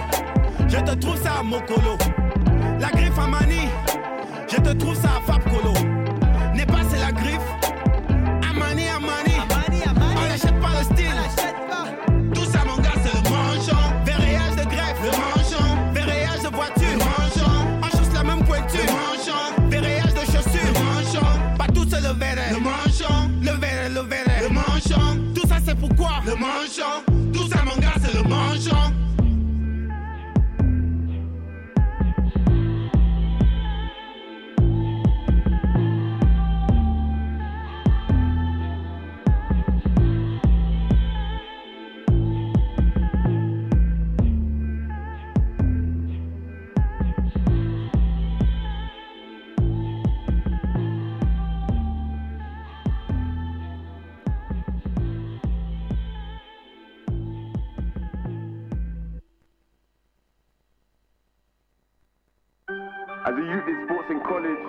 Je te trouve ça à Mokolo. La griffe à manie. Je te trouve ça à Fab Colo. Le mangeant. College,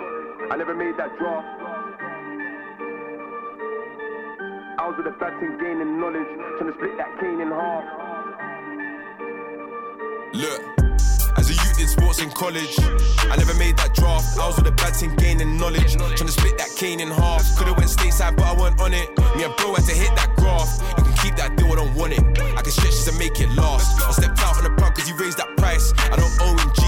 I never made that draft. I was with the batting, gaining knowledge, trying to split that cane in half. Look, as a youth in sports in college, I never made that draft. I was with bad team gaining knowledge, trying to split that cane in half. Could've went stateside, but I weren't on it. Me and bro had to hit that graph. You can keep that deal, I don't want it. I can stretch this and make it last. I stepped out on the plug cause he raised that price. I don't OMG.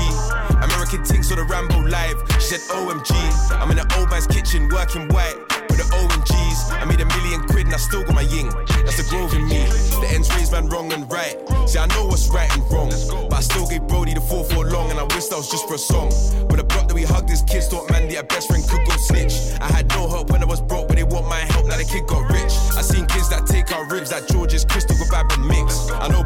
American things saw the Rambo live. She said OMG. I'm in the old man's kitchen working white with the OMGs. I made a million quid and I still got my ying. That's the grove in me. The ends raised man wrong and right. See, I know what's right and wrong. But I still gave Brody the 4 4 long and I wish that was just for a song. But the block that we hugged as kids thought Mandy, their best friend could go snitch. I had no help when I was broke, but they want my help. Now the kid got rich. I seen kids that take our ribs, that George's crystal with bad mix. I know.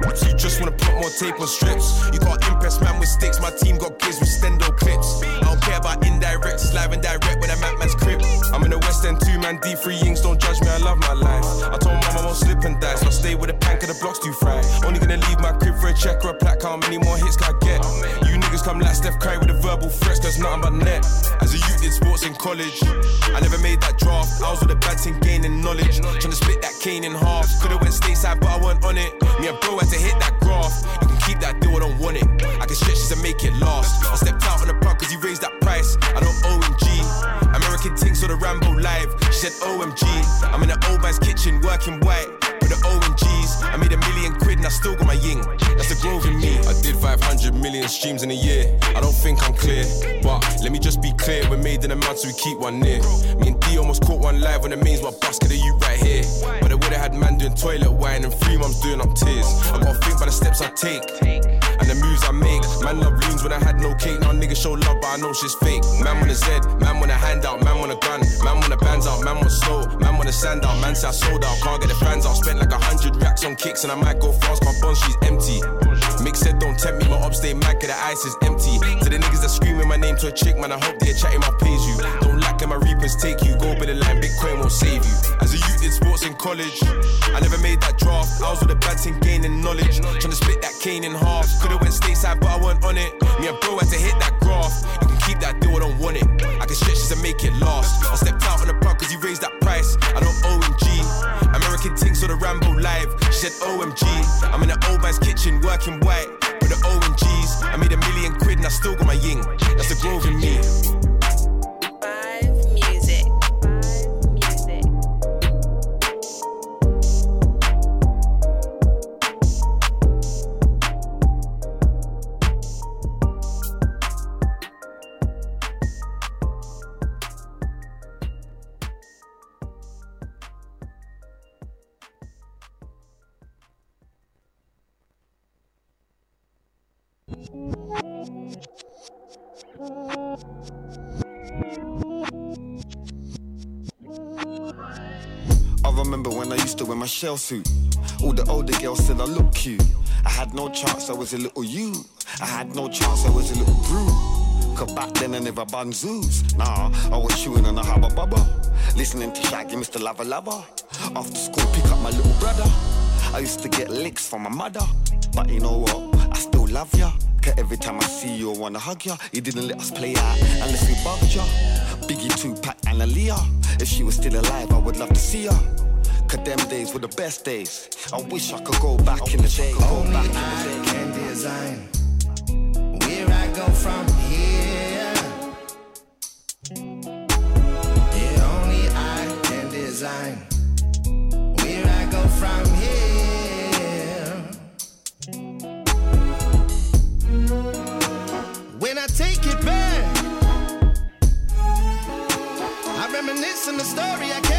You just wanna put more tape on strips. You can't impress man with sticks. My team got kids with stendo clips. I don't care about indirect, live and direct when I'm at man's crib. I'm in the West End, two man, D3 Yings, don't judge me, I love my life. I told mom I won't slip and die, so I stay with the pank of the blocks too fried. Only gonna leave my crib for a check or a plaque, how many more hits can I get? You niggas come like Steph Curry with the verbal threats, cause nothing but net. As a youth did sports in college, I never made that draft. I was with the bad team gaining knowledge, trying to split that cane in half. Could've went stateside, but I weren't on it. Me and bro had to hit that graph. You can keep that deal, I don't want it. I can stretch this and make it last. I stepped out on the plug cause he raised that price. I don't OMG. American things saw the Rambo live. She said OMG. I'm in the old man's kitchen working white with the OMGs. I made a million quid and I still got my ying. That's the grove in me. I did 500 million streams in a year. I don't think I'm clear, but let me just be clear. We're made in a month, so we keep one near. Me and D almost caught one live on the mains, but basket of you right here. But I would've had man doing toilet wine and three mums doing up tears. I gotta think by the steps I take and the moves I make. Man love loons when I had no cake. Now niggas show love, but I know shit's fake. Man want a Z, man want a handout, man want a gun, man want a bands out, man want snow, man want a sand out, man say I sold out, can't get the fans out. Spent like a hundred racks on kicks and I might go fast, my bun she's empty. Mick said don't tempt me, my ups stay mad, cause the ice is empty. To the niggas that screaming my name to a chick, man, I hope they're chatting my pays you. Don't lack and my reapers take you, go by the line, Bitcoin won't save you. As a youth did sports in college, I never made that draft. I was with the bad team gaining knowledge, trying to split that cane in half. Could've went stateside, but I weren't on it. Me and bro had to hit that graph. You can keep that deal, I don't want it. I can stretch this and make it last. I stepped out on the plug cause he raised that price. I don't OMG. American things saw the Rambo live. She said OMG. I'm in the old man's kitchen working white with the OMGs. I made a million quid and I still got my ying. That's the grove in me. Remember when I used to wear my shell suit. All the older girls said I look cute. I had no chance, I was a little you. I had no chance, I was a little brute. Cause back then I never bun zoos. Nah, I was chewing on a hubba bubba. Listening to Shaggy, Mr. Lover Lover. After school, pick up my little brother. I used to get licks from my mother. But you know what? I still love ya. Cause every time I see you, I wanna hug ya. You didn't let us play out unless we bugged ya. Biggie, Tupac, and Aaliyah. If she was still alive, I would love to see her. Cause them days were the best days. I wish I could go back in the day. Go back in the day. can design where I go from here. Yeah, only I can design where I go from here. When I take it back, I reminisce on the story I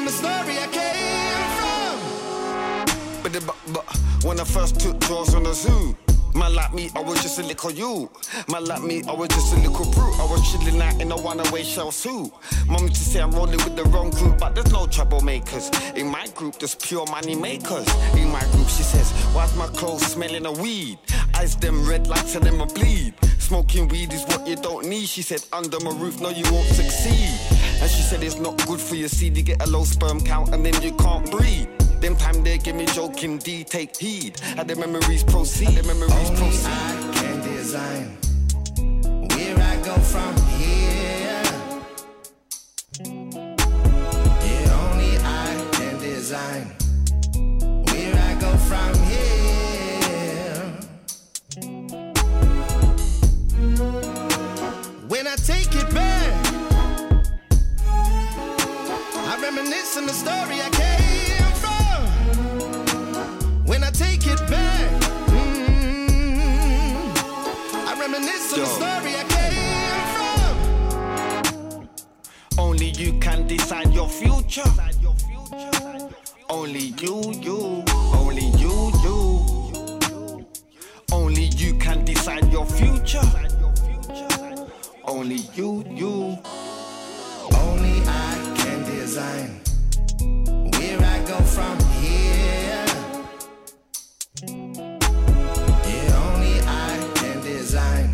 the story I came from. But, when I first took draws on the zoo, man like me, I was just a little you. Man like me, I was just a little brute. I was chilling out in a one-away shell suit. Used to say I'm rolling with the wrong group, but there's no troublemakers. In my group, there's pure money makers. In my group, she says, why's my clothes smelling of weed? Eyes them red lights and them a bleed. Smoking weed is what you don't need. She said, under my roof, no, you won't succeed. And she said, it's not good for your seed. You get a low sperm count and then you can't breed. Them time they give me joking D, take heed. And the memories proceed. The memories Only proceed. I can design where I go from here. Yeah, only I can design where I go from here. When I take it back, I reminisce on the story I came from. When I take it back, mm, I reminisce on the story I came from. Only you can decide your future. Only you, you, only you, you. Only you can decide your future. Only you, you. Design where I go from here. Yeah, only I can design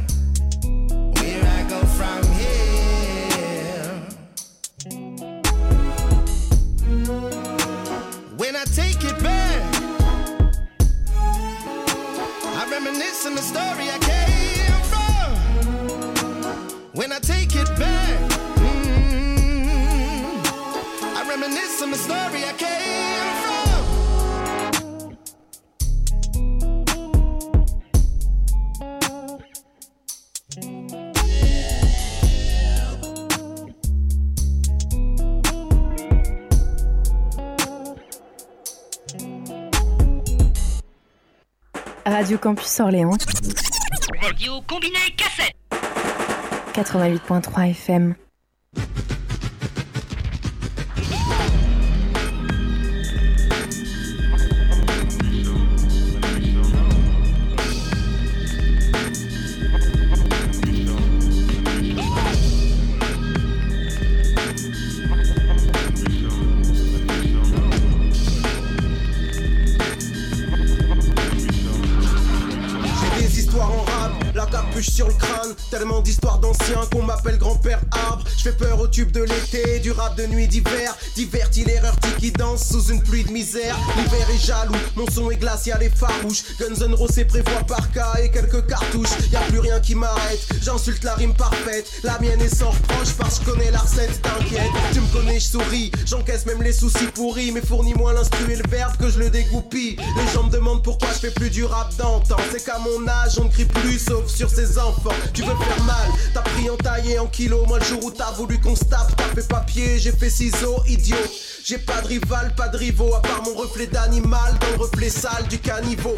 where I go from here. When I take it back, I reminisce on the story I came from. When I take it back, on the story I came from. Radio Campus Orléans, Radio combiné cassette. 88.3 FM. De l'été, du rap de nuit d'hiver. Divertis l'erreur sous une pluie de misère. L'hiver est jaloux, mon son est glacial et farouche. Guns N' Roses prévoit par cas et quelques cartouches. Y a plus rien qui m'arrête, j'insulte la rime parfaite. La mienne est sans reproche parce que je connais la recette, t'inquiète. Tu me connais, je souris, j'encaisse même les soucis pourris. Mais fournis-moi l'instru et le verbe que je le dégoupille. Les gens me demandent pourquoi je fais plus du rap d'antan. C'est qu'à mon âge, on ne crie plus sauf sur ses enfants. Tu veux faire mal, t'as pris en taille et en kilo. Moi, le jour où t'as voulu qu'on se tape, t'as fait papier, j'ai fait ciseaux, idiot. J'ai pas de rival, pas de rivaux, à part mon reflet d'animal dans le reflet sale du caniveau.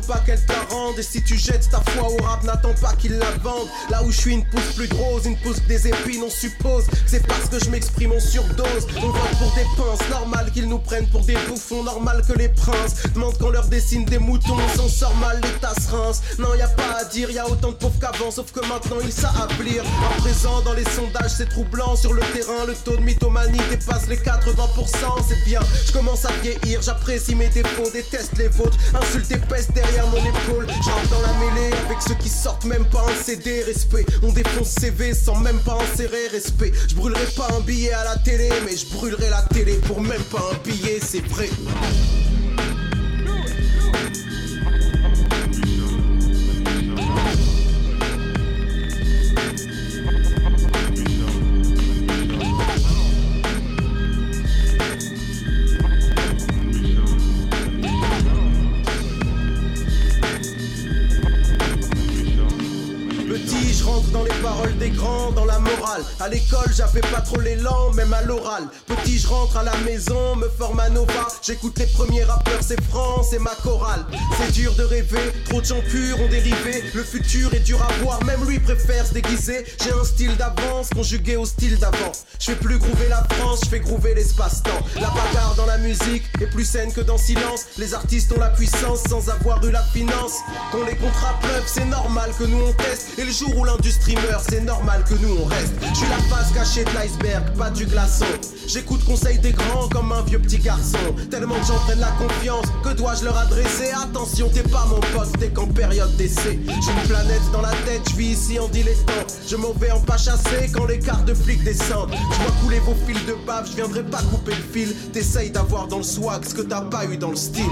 Pas qu'elle te. Et si tu jettes ta foi au rap, n'attends pas qu'il la vende. Là où je suis une pousse plus grosse, une pousse des épines, on suppose. C'est parce que je m'exprime en surdose. On vote pour des pinces, normal qu'ils nous prennent pour des bouffons, normal que les princes demandent qu'on leur dessine des moutons. On s'en sort mal, les tasses rince. Non, y a pas à dire, y a autant de pauvres qu'avant, sauf que maintenant ils savent lire. À présent, dans les sondages, c'est troublant. Sur le terrain, le taux de mythomanie dépasse les 80%. C'est bien, je commence à vieillir, j'apprécie mes défauts, déteste les vôtres. Insulte et peste derrière mon épaule. La mêlée avec ceux qui sortent même pas un CD. Respect, on défonce CV sans même pas insérer respect. Je brûlerai pas un billet à la télé, mais je brûlerai la télé pour même pas un billet, c'est vrai. Grands, dans la morale. À l'école, j'avais pas trop l'élan, même à l'oral. Petit, je rentre à la maison, me forme à Nova. J'écoute les premiers rappeurs, c'est France et ma chorale. C'est dur de rêver, trop de gens purs ont dérivé. Le futur est dur à voir, même lui préfère se déguiser. J'ai un style d'avance conjugué au style d'avant. Je fais plus groover la France, je fais groover l'espace-temps. La bagarre dans la musique est plus saine que dans silence. Les artistes ont la puissance sans avoir eu la finance. Qu'on les contrats pleuvent, c'est normal que nous on teste. Et le jour où l'industrie meurt, c'est normal que nous on reste. Je suis la face cachée de l'iceberg, pas du glaçon. J'écoute conseil des grands comme un vieux petit garçon. Tellement gens prennent la confiance, que dois-je leur adresser? Attention, t'es pas mon pote, t'es qu'en période d'essai. J'ai une planète dans la tête, je vis ici en dilettant. Je m'en vais en pas chasser quand les cartes de flics descendent. Je vois couler vos fils de bave, je viendrai pas couper le fil. T'essayes d'avoir dans le swag ce que t'as pas eu dans le style.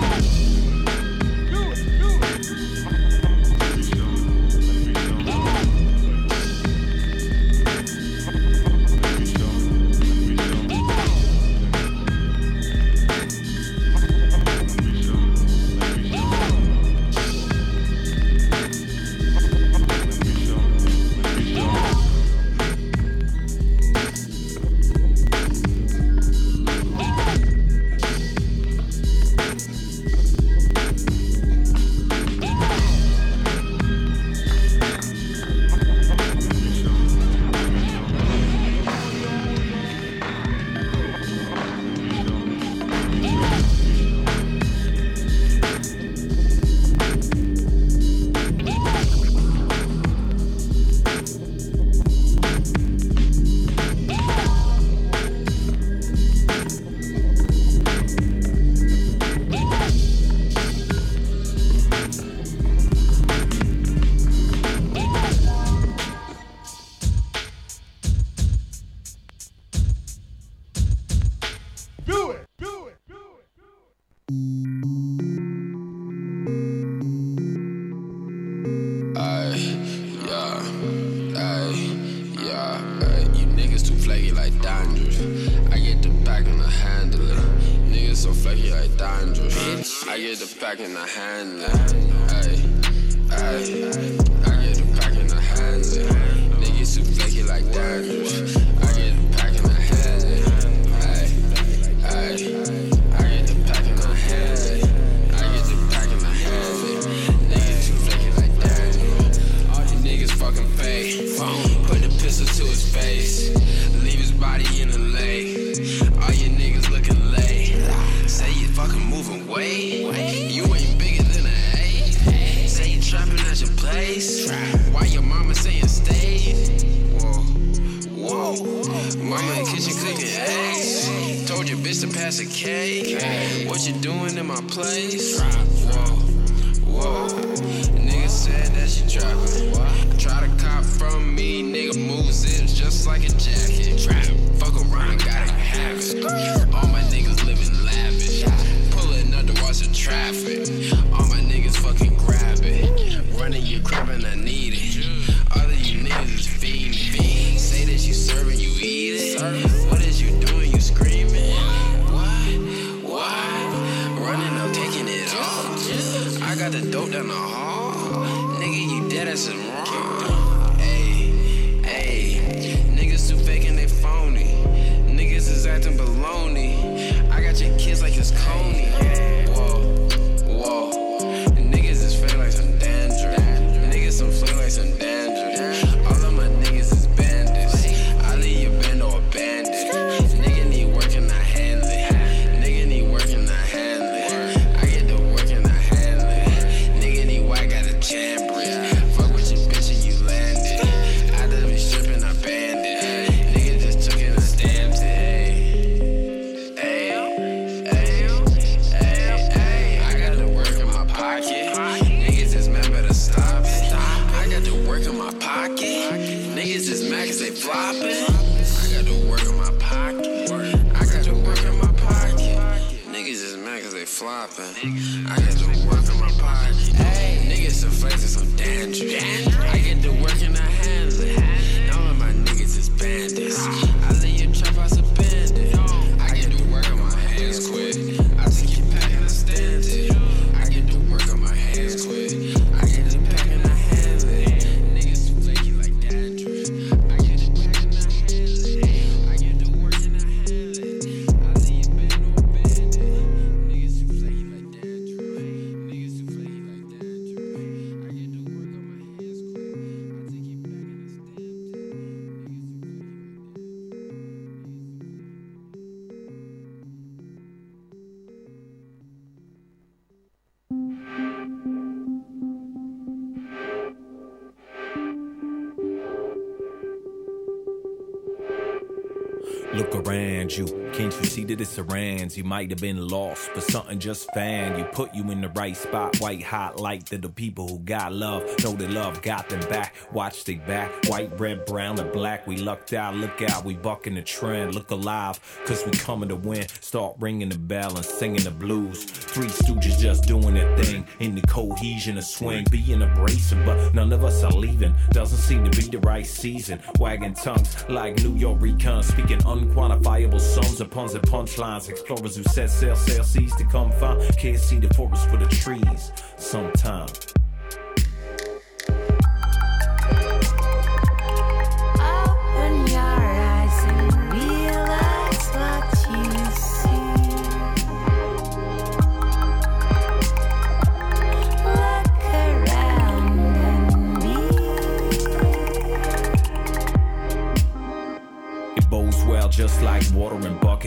That it's around? You might have been lost, but something just found you. Put you in the right spot. White hot light to the people who got love. Know that love got them back. Watch they back. White, red, brown, and black. We lucked out. Look out. We bucking the trend. Look alive. Cause we coming to win. Start ringing the bell and singing the blues. Three stooges just doing their thing. In the cohesion of swing. Being abrasive, but none of us are leaving. Doesn't seem to be the right season. Wagging tongues like New York recon. Speaking unquantifiable sums of puns and punchlines. Explorers who set sail, sail seas to come find. Can't see the forest for the trees. Sometime.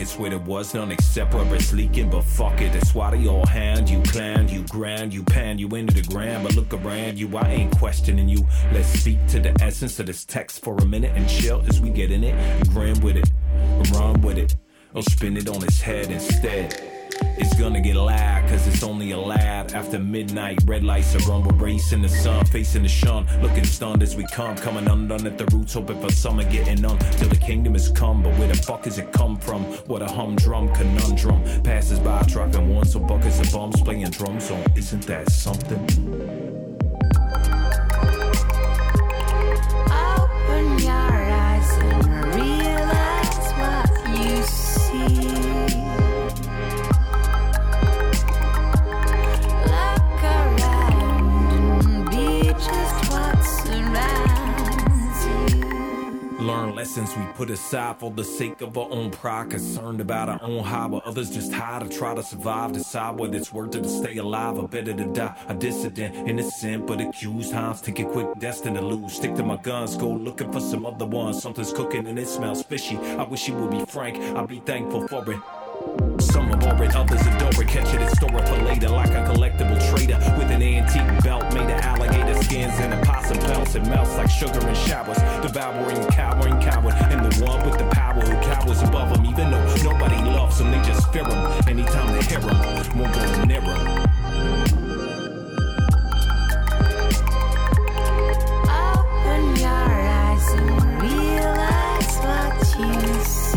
Buckets where there was none except where it's leaking. But fuck it, that's why they all hand you, clan you, grand you, pan you into the ground. But look around you, I ain't questioning you. Let's speak to the essence of this text for a minute and chill as we get in it. Grin with it, run with it, or spin it on its head instead. It's gonna get loud, cause it's only a lad. After midnight, red lights are on, we're racing the sun, facing the shun. Looking stunned as we come, coming undone at the roots, hoping for summer getting on. Till the kingdom has come, but where the fuck has it come from? What a humdrum conundrum. Passes by, dropping one, so buckets of bombs playing drums on. Isn't that something? Lessons we put aside for the sake of our own pride. Concerned about our own high, while others just hide to try to survive. Decide whether it's worth it to stay alive or better to die. A dissident, innocent but accused. Times taking quick, destined to lose. Stick to my guns, go looking for some other ones. Something's cooking and it smells fishy. I wish you would be frank, I'd be thankful for it. Some are boring, others adore it. Catch it for later, like a collectible trader with an antique belt made of alligator skins and a possum pelts. It melts like sugar in showers, devouring, cowering coward, and the one with the power who cowers above them, even though nobody loves them, they just fear them. Anytime they hear him, won't go near. Open your eyes and realize what you see.